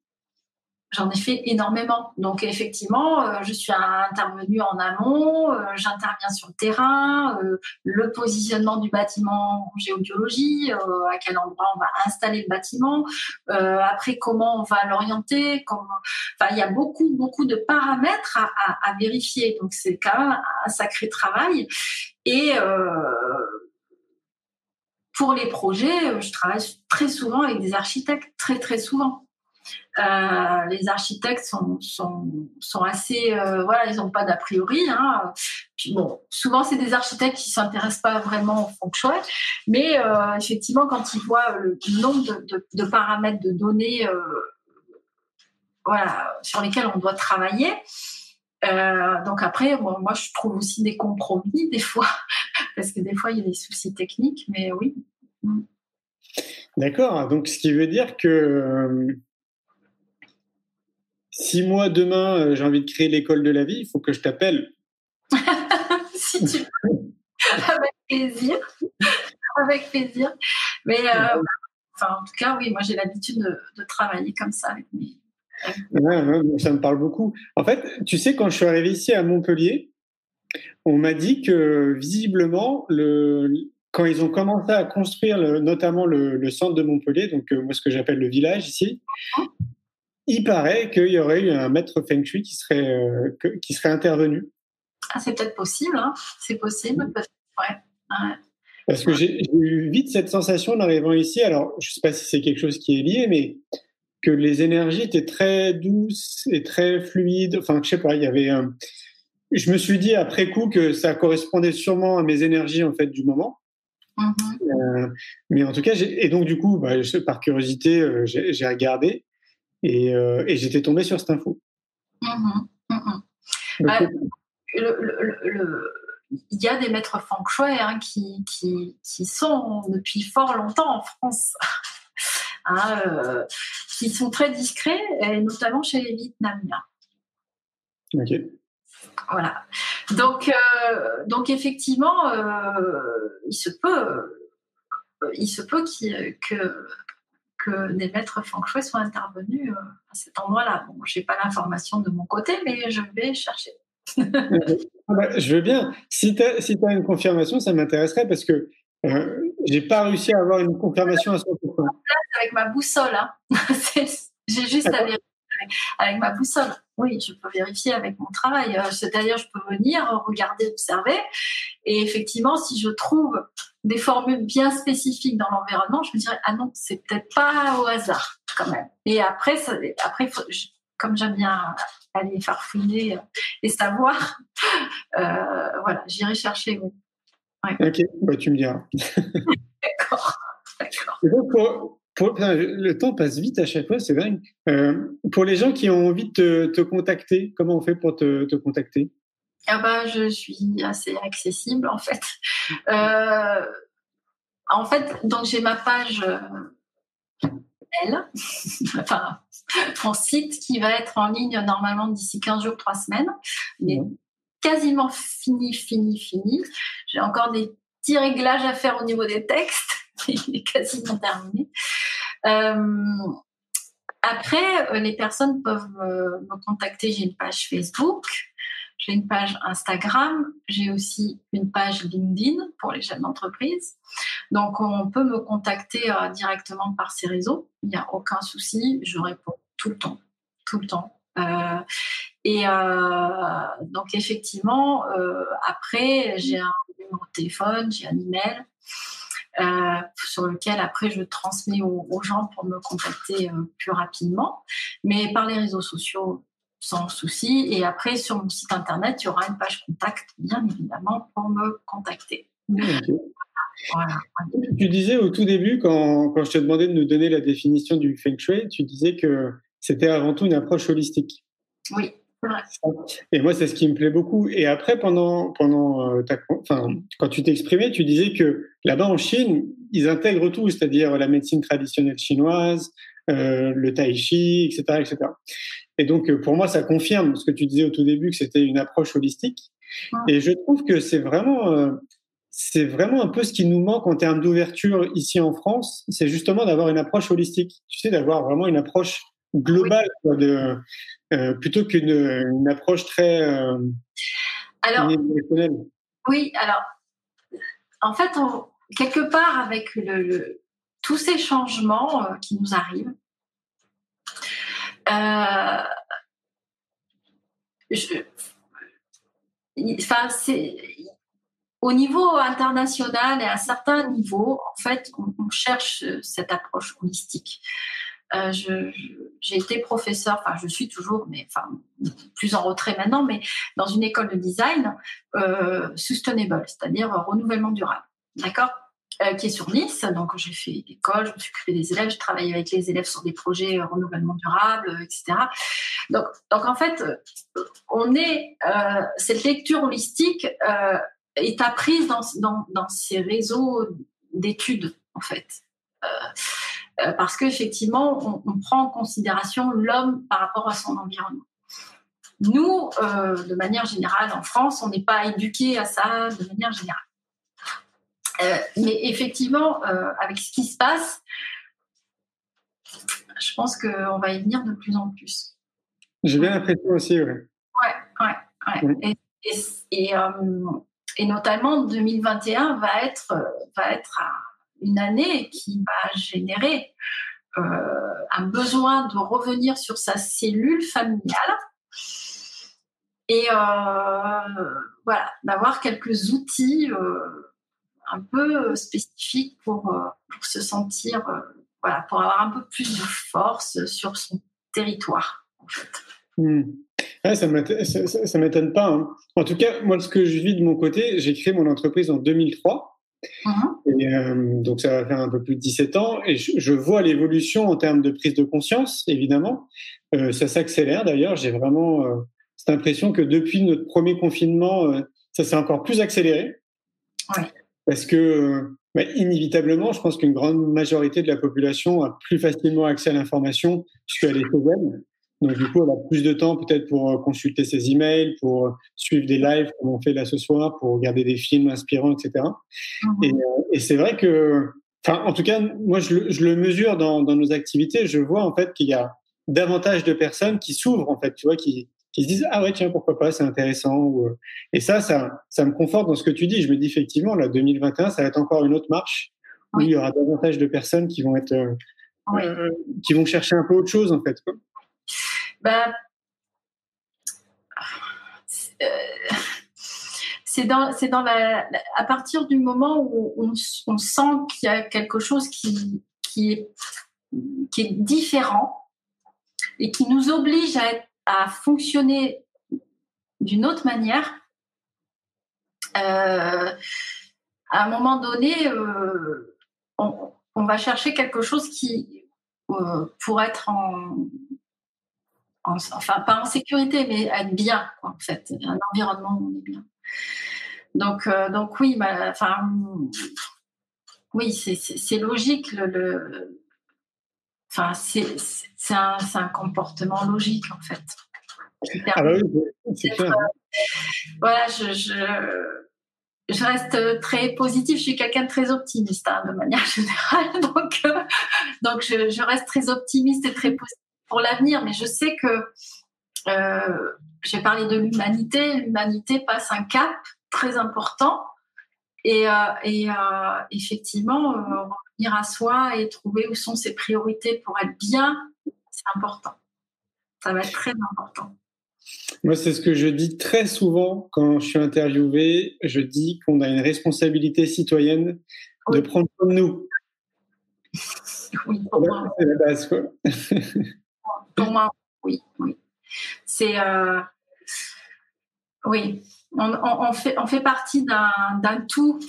J'en ai fait énormément. Donc effectivement, euh, je suis intervenue en amont, euh, j'interviens sur le terrain, euh, le positionnement du bâtiment en géobiologie, à quel endroit on va installer le bâtiment, après comment on va l'orienter. Enfin, il y a beaucoup, beaucoup de paramètres à vérifier. Donc c'est quand même un sacré travail. Et pour les projets, je travaille très souvent avec des architectes, très très souvent. Euh, les architectes sont, sont, sont assez, euh, voilà, ils n'ont pas d'a priori. Hein. Puis bon, souvent c'est des architectes qui s'intéressent pas vraiment au feng mais euh, effectivement quand ils voient le nombre de, paramètres de données, voilà, sur lesquels on doit travailler. Donc après, moi je trouve aussi des compromis des fois, [laughs] parce que des fois il y a des soucis techniques, mais oui. D'accord. Donc ce qui veut dire que si moi demain euh, j'ai envie de créer l'école de la vie, il faut que je t'appelle. [laughs] si tu veux. Avec plaisir. Avec plaisir. Mais euh, enfin, en tout cas, oui, moi j'ai l'habitude de, de, travailler comme ça avec mes. Ouais, ouais, ça me parle beaucoup. En fait, tu sais, quand je suis arrivé ici à Montpellier, on m'a dit que visiblement, le, quand ils ont commencé à construire le, notamment le, le, centre de Montpellier, donc euh, moi ce que j'appelle le village ici, il paraît qu'il y aurait eu un maître feng shui qui serait, euh, que, qui serait intervenu. Ah, c'est peut-être possible, hein c'est possible. Ouais. ouais. Parce que j'ai eu vite cette sensation en arrivant ici. Alors, je ne sais pas si c'est quelque chose qui est lié, mais que les énergies étaient très douces et très fluides. Enfin, je sais pas, il y avait un... Je me suis dit après coup que ça correspondait sûrement à mes énergies en fait du moment. Mm -hmm. euh, mais en tout cas, et donc du coup, bah, par curiosité, euh, j'ai regardé. Et, euh, et j'étais tombé sur cette info. Mmh, mmh. Bah, le, le, le, il y a des maîtres feng shui hein, qui, qui, qui, sont depuis fort longtemps en France, [laughs] hein, euh, qui sont très discrets, et notamment chez les Vietnamiens. Ok. Voilà. Donc, euh, donc effectivement, euh, il se peut, il se peut que que des maîtres feng shui soient intervenus euh, à cet endroit-là. Bon, je n'ai pas l'information de mon côté, mais je vais chercher. [laughs] ah bah, je veux bien. Si tu as, si as, une confirmation, ça m'intéresserait parce que euh, j'ai pas réussi à avoir une confirmation à 100%. Avec ma boussole, hein. [laughs] j'ai juste à vérifier avec ma boussole. Oui, je peux vérifier avec mon travail. Euh, c'est-à-dire, je peux venir, regarder, observer. Et effectivement, si je trouve des formules bien spécifiques dans l'environnement, je me dirais, ah non, c'est peut-être pas au hasard, quand même. Et après, ça, après faut, je, comme j'aime bien aller farfouiller et savoir, euh, voilà, j'irai chercher. Oui. Ouais. Ok, bah, tu me diras. [laughs] D'accord. D'accord. Le temps passe vite à chaque fois, c'est dingue. Euh, pour les gens qui ont envie de te, te contacter, comment on fait pour te, te contacter? Ah bah, Je suis assez accessible en fait. Euh, en fait, donc j'ai ma page euh, [laughs] enfin mon site qui va être en ligne normalement d'ici 15 jours, 3 semaines. Il est quasiment fini, fini, fini. J'ai encore des petits réglages à faire au niveau des textes. [laughs] il est quasiment terminé. Euh, après, les personnes peuvent me, me contacter. J'ai une page Facebook, j'ai une page Instagram, j'ai aussi une page LinkedIn pour les chefs d'entreprise. Donc, on peut me contacter euh, directement par ces réseaux. Il n'y a aucun souci. Je réponds tout le temps, tout le temps. Euh, et euh, donc, effectivement, euh, après, j'ai un numéro de téléphone, j'ai un email. Euh, sur lequel après je transmets aux, aux gens pour me contacter euh, plus rapidement. Mais par les réseaux sociaux, sans souci. Et après, sur mon site internet, il y aura une page contact, bien évidemment, pour me contacter. Okay. Voilà. Tu disais au tout début, quand, quand je te demandais de nous donner la définition du Feng Shui, tu disais que c'était avant tout une approche holistique. Oui, Et moi, c'est ce qui me plaît beaucoup. Et après, pendant, pendant euh, ta, enfin, quand tu t'exprimais, tu disais que là-bas en Chine, ils intègrent tout, c'est-à-dire la médecine traditionnelle chinoise, euh, le tai chi, etc., etc. Et donc, euh, pour moi, ça confirme ce que tu disais au tout début, que c'était une approche holistique. Et je trouve que c'est vraiment, euh, c'est vraiment un peu ce qui nous manque en termes d'ouverture ici en France. C'est justement d'avoir une approche holistique. Tu sais, d'avoir vraiment une approche globale de, euh, plutôt qu'une une approche très euh, alors, Oui, alors, en fait, on, quelque part, avec le, le, tous ces changements euh, qui nous arrivent, je, enfin, c'est au niveau international et à certains niveaux, en fait, on, on cherche cette approche holistique. Euh, j'ai été professeur, enfin je suis toujours, mais enfin plus en retrait maintenant, mais dans une école de design euh, sustainable, c'est-à-dire renouvellement durable, d'accord? Euh, qui est sur Nice. Donc, j'ai fait l'école, je me suis occupée des élèves, je travaille avec les élèves sur des projets renouvellement durable, etc. Donc, donc en fait, on est cette lecture holistique est apprise dans, dans, dans ces réseaux d'études, en fait. Euh, parce qu'effectivement, on, on, prend en considération l'homme par rapport à son environnement. Nous, euh, de manière générale, en France, on n'est pas éduqué à ça de manière générale. Euh, mais effectivement, avec ce qui se passe, je pense qu'on va y venir de plus en plus. J'ai bien l'impression aussi, oui. Ouais, ouais, ouais. Et, et, et, et, notamment 2021 va être, va être à, une année qui va générer euh, un besoin de revenir sur sa cellule familiale et euh, voilà, d'avoir quelques outils euh, un peu spécifiques pour, pour se sentir, voilà, pour avoir un peu plus de force sur son territoire. En fait. Mmh. Ah, ça ne m'étonne pas. Hein. En tout cas, moi, ce que je vis de mon côté, j'ai créé mon entreprise en 2003. Et, euh, donc ça va faire un peu plus de 17 ans et je, je vois l'évolution en termes de prise de conscience, évidemment. Euh, ça s'accélère d'ailleurs. J'ai vraiment euh, cette impression que depuis notre premier confinement, ça s'est encore plus accéléré. Ouais. Parce que bah, inévitablement, je pense qu'une grande majorité de la population a plus facilement accès à l'information puisqu'elle est chez elle. Donc du coup, elle a plus de temps peut-être pour euh, consulter ses emails, pour euh, suivre des lives comme on fait là ce soir, pour regarder des films inspirants, etc. Mmh. Et, euh, et c'est vrai que, enfin, en tout cas, moi, je le, je le mesure dans, dans, nos activités. Je vois en fait qu'il y a davantage de personnes qui s'ouvrent, en fait, tu vois, qui, qui se disent ah ouais tiens pourquoi pas, c'est intéressant. Et ça, ça, ça me conforte dans ce que tu dis. Je me dis effectivement, là, 2021, ça va être encore une autre marche oui. où il y aura davantage de personnes qui vont être, oui. euh, qui vont chercher un peu autre chose en fait. Quoi. Ben, euh, c'est dans, c'est dans la, à partir du moment où on, sent qu'il y a quelque chose qui, qui, est, qui est différent et qui nous oblige à, fonctionner d'une autre manière, euh, à un moment donné, euh, on, on, va chercher quelque chose qui, euh, pour être en, en, enfin pas en sécurité, mais être bien, quoi, en fait, un environnement où on est bien. Donc, euh, donc oui, bah, enfin, oui, c'est logique. Le, le enfin, c'est un, un, comportement logique, en fait. Ah bah oui, c'est clair. Euh, voilà, je, je, je, reste très positive. Je suis quelqu'un de très optimiste, hein, de manière [laughs] générale. Donc, euh, donc je, je, reste très optimiste et très positive pour l'avenir, mais je sais que euh, j'ai parlé de l'humanité. L'humanité passe un cap très important. Et, euh, et euh, effectivement, revenir à soi et trouver où sont ses priorités pour être bien, c'est important. Ça va être très important. Moi, c'est ce que je dis très souvent quand je suis interviewé. Je dis qu'on a une responsabilité citoyenne oui. de prendre soin de nous. Oui. C'est la base, quoi. [laughs] pour moi, oui. C'est euh, oui, on, fait partie d'un tout.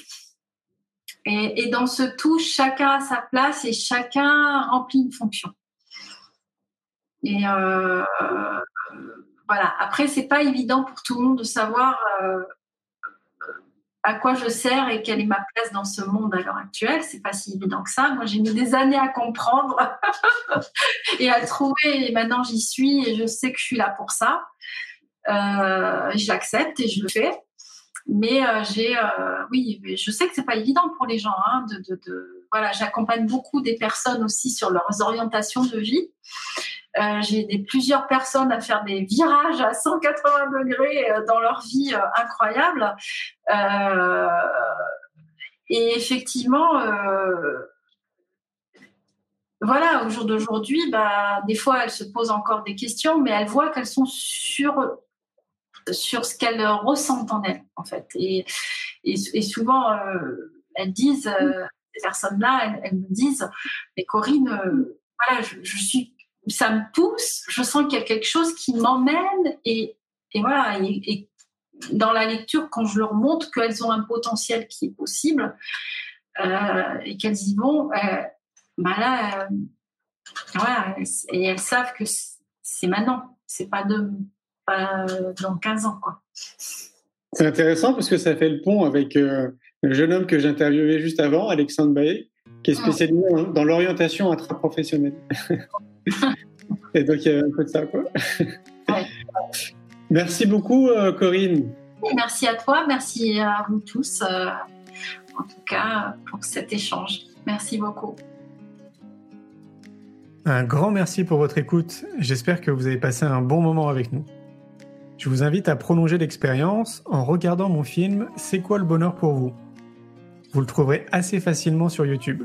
Et, et, dans ce tout, chacun a sa place et chacun remplit une fonction. Et euh, voilà. Après, c'est pas évident pour tout le monde de savoir euh, à quoi je sers et quelle est ma place dans ce monde à l'heure actuelle. C'est pas si évident que ça. Moi, j'ai mis des années à comprendre [laughs] et à trouver. Et maintenant, j'y suis et je sais que je suis là pour ça. Euh, je l'accepte et je le fais. Mais euh, j'ai, euh, oui, je sais que c'est pas évident pour les gens. Hein, voilà, j'accompagne beaucoup des personnes aussi sur leurs orientations de vie. Euh, j'ai des, plusieurs personnes à faire des virages à 180 degrés euh, dans leur vie euh, incroyable. Euh, et effectivement, voilà, au jour d'aujourd'hui, bah, des fois, elles se posent encore des questions, mais elles voient qu'elles sont sur sur ce qu'elles ressentent en elles, en fait. Et, et, souvent, elles disent, ces personnes-là, elles, me disent, mais Corinne, voilà, je suis ça me pousse, je sens qu'il y a quelque chose qui m'emmène et, et, voilà. Et, dans la lecture, quand je leur montre qu'elles ont un potentiel qui est possible euh, et qu'elles y vont, euh, bah là, euh, voilà, et elles savent que c'est maintenant, c'est pas, de, pas dans 15 ans. quoi. C'est intéressant parce que ça fait le pont avec le jeune homme que j'interviewais juste avant, Alexandre Baé, qui est spécialisé dans l'orientation intra-professionnelle. [laughs] [laughs] Et donc, il y a un peu de ça, quoi. [laughs] Merci beaucoup, euh, Corinne. Merci à toi, merci à vous tous, euh, en tout cas, pour cet échange. Merci beaucoup. Un grand merci pour votre écoute. J'espère que vous avez passé un bon moment avec nous. Je vous invite à prolonger l'expérience en regardant mon film C'est quoi le bonheur pour vous? Vous le trouverez assez facilement sur YouTube.